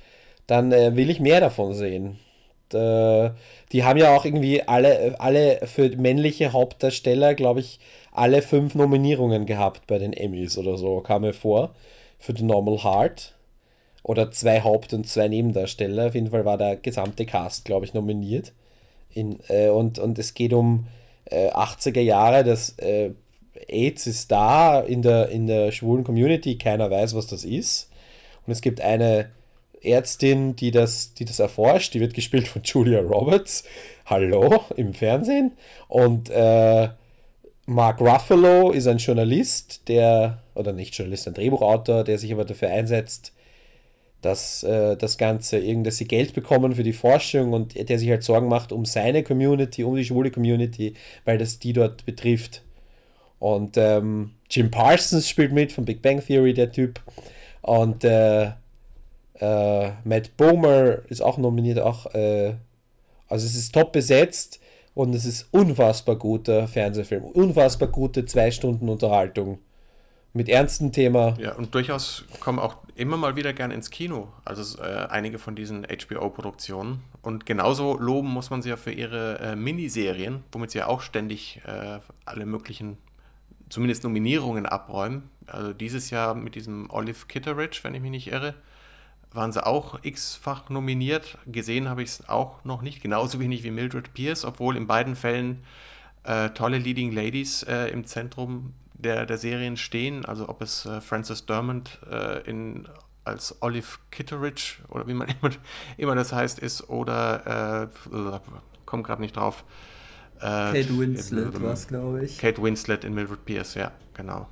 dann äh, will ich mehr davon sehen. Da, die haben ja auch irgendwie alle, alle für männliche Hauptdarsteller, glaube ich, alle fünf Nominierungen gehabt bei den Emmys oder so, kam mir vor, für The Normal Heart. Oder zwei Haupt- und zwei Nebendarsteller. Auf jeden Fall war der gesamte Cast, glaube ich, nominiert. In, äh, und, und es geht um äh, 80er Jahre, das äh, AIDS ist da in der, in der schwulen Community, keiner weiß, was das ist. Und es gibt eine Ärztin, die das, die das erforscht, die wird gespielt von Julia Roberts. Hallo im Fernsehen. Und äh, Mark Ruffalo ist ein Journalist, der, oder nicht Journalist, ein Drehbuchautor, der sich aber dafür einsetzt, dass äh, das Ganze, dass sie Geld bekommen für die Forschung und der sich halt Sorgen macht um seine Community, um die schwule Community, weil das die dort betrifft. Und ähm, Jim Parsons spielt mit von Big Bang Theory, der Typ. Und äh, äh, Matt Bomer ist auch nominiert. Auch, äh, also es ist top besetzt und es ist unfassbar guter Fernsehfilm. Unfassbar gute zwei Stunden Unterhaltung. Mit ernstem Thema. Ja, und durchaus kommen auch immer mal wieder gern ins Kino. Also äh, einige von diesen HBO-Produktionen. Und genauso loben muss man sie ja für ihre äh, Miniserien, womit sie ja auch ständig äh, alle möglichen zumindest Nominierungen abräumen. Also dieses Jahr mit diesem Olive Kitteridge, wenn ich mich nicht irre, waren sie auch x-fach nominiert. Gesehen habe ich es auch noch nicht, genauso wenig wie Mildred Pierce, obwohl in beiden Fällen äh, tolle Leading Ladies äh, im Zentrum der, der Serien stehen. Also ob es äh, Frances Dermond äh, in, als Olive Kitteridge oder wie man immer, immer das heißt ist oder äh, komme gerade nicht drauf. Äh, Kate Winslet war es, glaube ich. Kate Winslet in Mildred Pierce, ja, genau.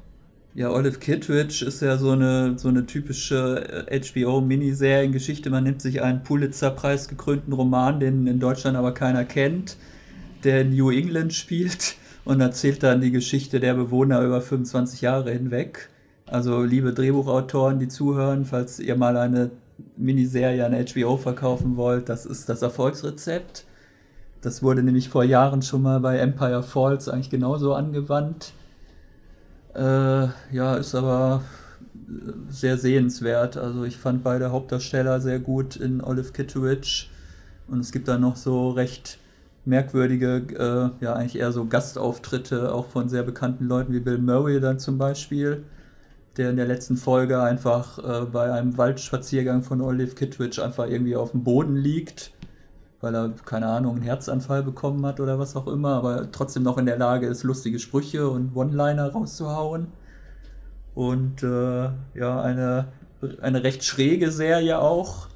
Ja, Olive Kittredge ist ja so eine, so eine typische HBO-Miniseriengeschichte. Man nimmt sich einen Pulitzer-Preis gekrönten Roman, den in Deutschland aber keiner kennt, der in New England spielt und erzählt dann die Geschichte der Bewohner über 25 Jahre hinweg. Also, liebe Drehbuchautoren, die zuhören, falls ihr mal eine Miniserie an HBO verkaufen wollt, das ist das Erfolgsrezept. Das wurde nämlich vor Jahren schon mal bei Empire Falls eigentlich genauso angewandt. Äh, ja, ist aber sehr sehenswert. Also ich fand beide Hauptdarsteller sehr gut in Olive Kitteridge. Und es gibt da noch so recht merkwürdige, äh, ja eigentlich eher so Gastauftritte, auch von sehr bekannten Leuten wie Bill Murray dann zum Beispiel, der in der letzten Folge einfach äh, bei einem Waldspaziergang von Olive Kitteridge einfach irgendwie auf dem Boden liegt weil er, keine Ahnung, einen Herzanfall bekommen hat oder was auch immer, aber trotzdem noch in der Lage ist, lustige Sprüche und One-Liner rauszuhauen. Und äh, ja, eine, eine recht schräge Serie auch.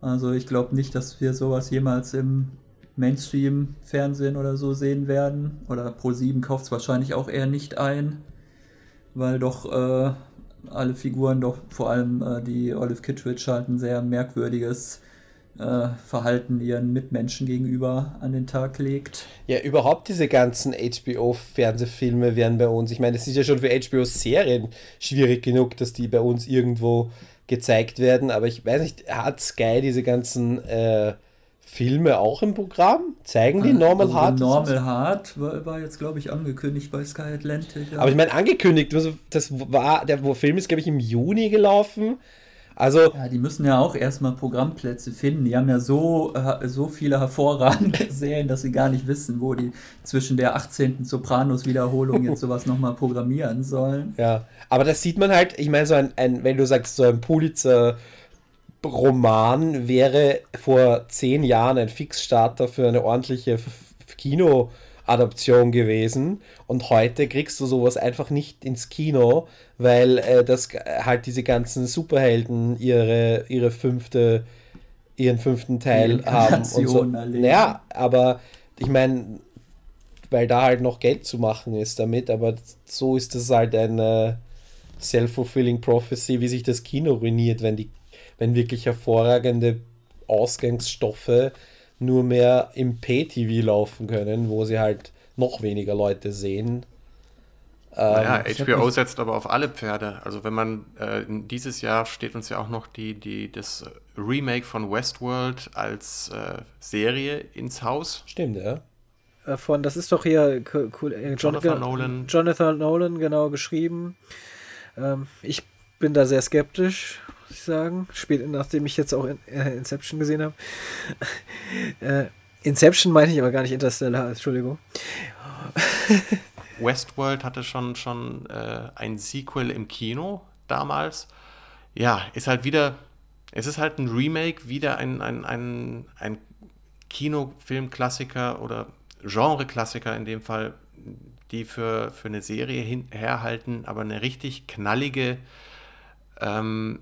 Also ich glaube nicht, dass wir sowas jemals im Mainstream-Fernsehen oder so sehen werden. Oder Pro7 kauft es wahrscheinlich auch eher nicht ein, weil doch äh, alle Figuren, doch vor allem äh, die Olive Kittredge halt ein sehr merkwürdiges Verhalten ihren Mitmenschen gegenüber an den Tag legt. Ja, überhaupt diese ganzen HBO-Fernsehfilme werden bei uns, ich meine, es ist ja schon für HBO-Serien schwierig genug, dass die bei uns irgendwo gezeigt werden, aber ich weiß nicht, hat Sky diese ganzen äh, Filme auch im Programm? Zeigen die Normal also Heart? Normal Heart war, war, jetzt, glaube ich, angekündigt bei Sky Atlantic. Ja. Aber ich meine, angekündigt, also das war, der Film ist, glaube ich, im Juni gelaufen. Also. Ja, die müssen ja auch erstmal Programmplätze finden. Die haben ja so, äh, so viele hervorragende Serien, dass sie gar nicht wissen, wo die zwischen der 18. Sopranos-Wiederholung jetzt sowas nochmal programmieren sollen. Ja, aber das sieht man halt, ich meine, so ein, ein, wenn du sagst, so ein Pulitzer. Roman wäre vor zehn Jahren ein Fixstarter für eine ordentliche Kinoadaption gewesen und heute kriegst du sowas einfach nicht ins Kino, weil äh, das halt diese ganzen Superhelden ihre, ihre fünfte, ihren fünften Teil haben. Und so. Ja, aber ich meine, weil da halt noch Geld zu machen ist damit, aber so ist das halt eine self-fulfilling prophecy, wie sich das Kino ruiniert, wenn die wenn wirklich hervorragende Ausgangsstoffe nur mehr im Pay-TV laufen können, wo sie halt noch weniger Leute sehen. Naja, ähm, HBO setzt aber auf alle Pferde. Also wenn man äh, dieses Jahr steht uns ja auch noch die, die, das Remake von Westworld als äh, Serie ins Haus. Stimmt, ja. Äh, von, das ist doch hier cool, äh, Jonathan, Jonathan Nolan. Jonathan Nolan, genau, geschrieben. Ähm, ich bin da sehr skeptisch, muss ich sagen. Spät, nachdem ich jetzt auch in, äh, Inception gesehen habe. äh, Inception meine ich aber gar nicht Interstellar, Entschuldigung. Westworld hatte schon, schon äh, ein Sequel im Kino damals. Ja, ist halt wieder, es ist halt ein Remake, wieder ein, ein, ein, ein Kinofilmklassiker oder Genreklassiker in dem Fall, die für, für eine Serie hin, herhalten, aber eine richtig knallige ähm,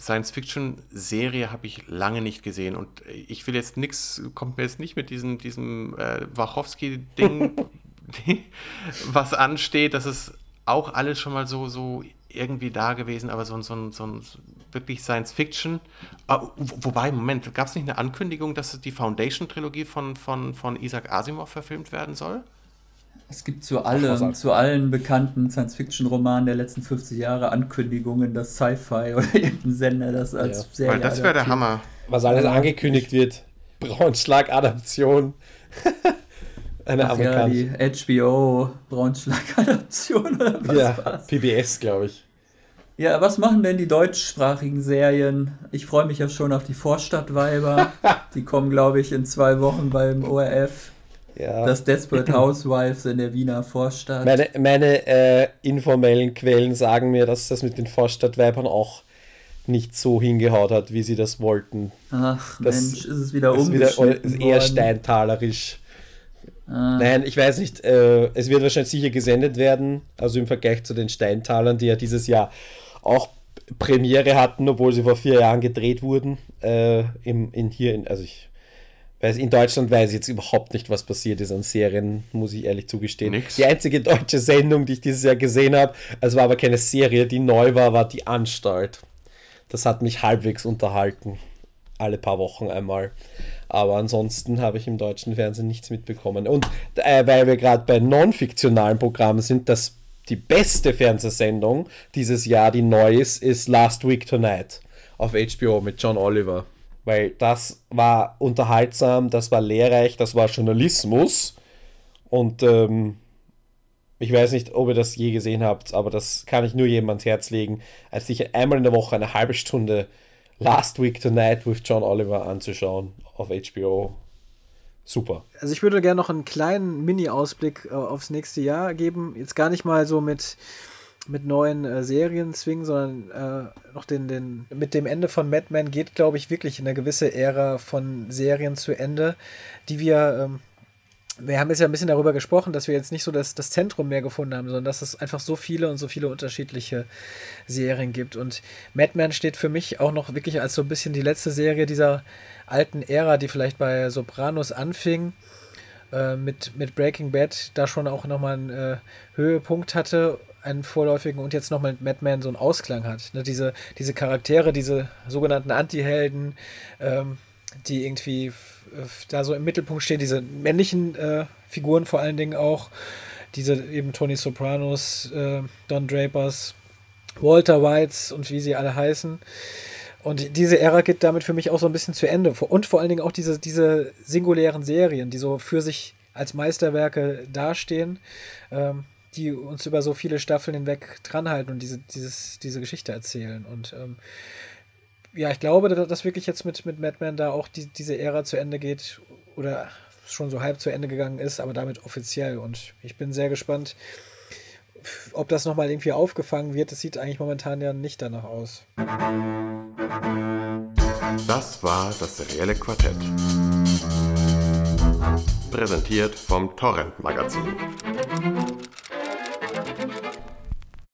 Science-Fiction-Serie habe ich lange nicht gesehen und ich will jetzt nichts, kommt mir jetzt nicht mit diesem, diesem äh, Wachowski-Ding, was ansteht. Das ist auch alles schon mal so, so irgendwie da gewesen, aber so, so, so, so wirklich Science-Fiction. Uh, wobei, Moment, gab es nicht eine Ankündigung, dass die Foundation-Trilogie von, von, von Isaac Asimov verfilmt werden soll? Es gibt zu allem, zu allen bekannten Science-Fiction-Romanen der letzten 50 Jahre Ankündigungen, dass Sci-Fi oder irgendein Sender das als ja. Serie Weil das wäre der Hammer. Was alles angekündigt wird. Braunschlag-Adaption. Eine Ach Ja, die HBO Braunschlag-Adaption oder was Ja, war's? PBS, glaube ich. Ja, was machen denn die deutschsprachigen Serien? Ich freue mich ja schon auf die Vorstadtweiber. die kommen, glaube ich, in zwei Wochen beim ORF. Ja. Das Desperate Housewives in der Wiener Vorstadt. Meine, meine äh, informellen Quellen sagen mir, dass das mit den Vorstadtweibern auch nicht so hingehaut hat, wie sie das wollten. Ach das Mensch, ist es wieder umgeschnitten ist eher steintalerisch. Ah. Nein, ich weiß nicht. Äh, es wird wahrscheinlich sicher gesendet werden, also im Vergleich zu den Steintalern, die ja dieses Jahr auch Premiere hatten, obwohl sie vor vier Jahren gedreht wurden. Äh, im, in hier, in, also ich weil in Deutschland weiß ich jetzt überhaupt nicht, was passiert ist an Serien, muss ich ehrlich zugestehen. Nix. Die einzige deutsche Sendung, die ich dieses Jahr gesehen habe, es war aber keine Serie, die neu war, war die Anstalt. Das hat mich halbwegs unterhalten. Alle paar Wochen einmal. Aber ansonsten habe ich im deutschen Fernsehen nichts mitbekommen. Und äh, weil wir gerade bei non-fiktionalen Programmen sind, das die beste Fernsehsendung dieses Jahr, die neu ist, ist Last Week Tonight auf HBO mit John Oliver weil das war unterhaltsam, das war lehrreich, das war Journalismus und ähm, ich weiß nicht, ob ihr das je gesehen habt, aber das kann ich nur jedem ans Herz legen, als sich einmal in der Woche eine halbe Stunde Last Week Tonight with John Oliver anzuschauen auf HBO. Super. Also ich würde gerne noch einen kleinen Mini-Ausblick äh, aufs nächste Jahr geben. Jetzt gar nicht mal so mit mit neuen äh, Serien zwingen, sondern äh, noch den, den, mit dem Ende von Mad Men geht, glaube ich, wirklich eine gewisse Ära von Serien zu Ende, die wir, ähm, wir haben jetzt ja ein bisschen darüber gesprochen, dass wir jetzt nicht so das, das Zentrum mehr gefunden haben, sondern dass es einfach so viele und so viele unterschiedliche Serien gibt. Und Mad Men steht für mich auch noch wirklich als so ein bisschen die letzte Serie dieser alten Ära, die vielleicht bei Sopranos anfing äh, mit, mit Breaking Bad da schon auch nochmal einen äh, Höhepunkt hatte einen vorläufigen und jetzt nochmal mit Madman so einen Ausklang hat. Ne, diese, diese Charaktere, diese sogenannten Anti-Helden, ähm, die irgendwie da so im Mittelpunkt stehen, diese männlichen äh, Figuren vor allen Dingen auch, diese eben Tony Sopranos, äh, Don Drapers, Walter Whites und wie sie alle heißen. Und diese Ära geht damit für mich auch so ein bisschen zu Ende. Und vor allen Dingen auch diese, diese singulären Serien, die so für sich als Meisterwerke dastehen, ähm, die uns über so viele Staffeln hinweg dranhalten und diese, dieses, diese Geschichte erzählen. Und ähm, ja, ich glaube, dass wirklich jetzt mit, mit Madman da auch die, diese Ära zu Ende geht oder schon so halb zu Ende gegangen ist, aber damit offiziell. Und ich bin sehr gespannt, ob das nochmal irgendwie aufgefangen wird. Das sieht eigentlich momentan ja nicht danach aus. Das war das serielle Quartett. Präsentiert vom Torrent Magazin.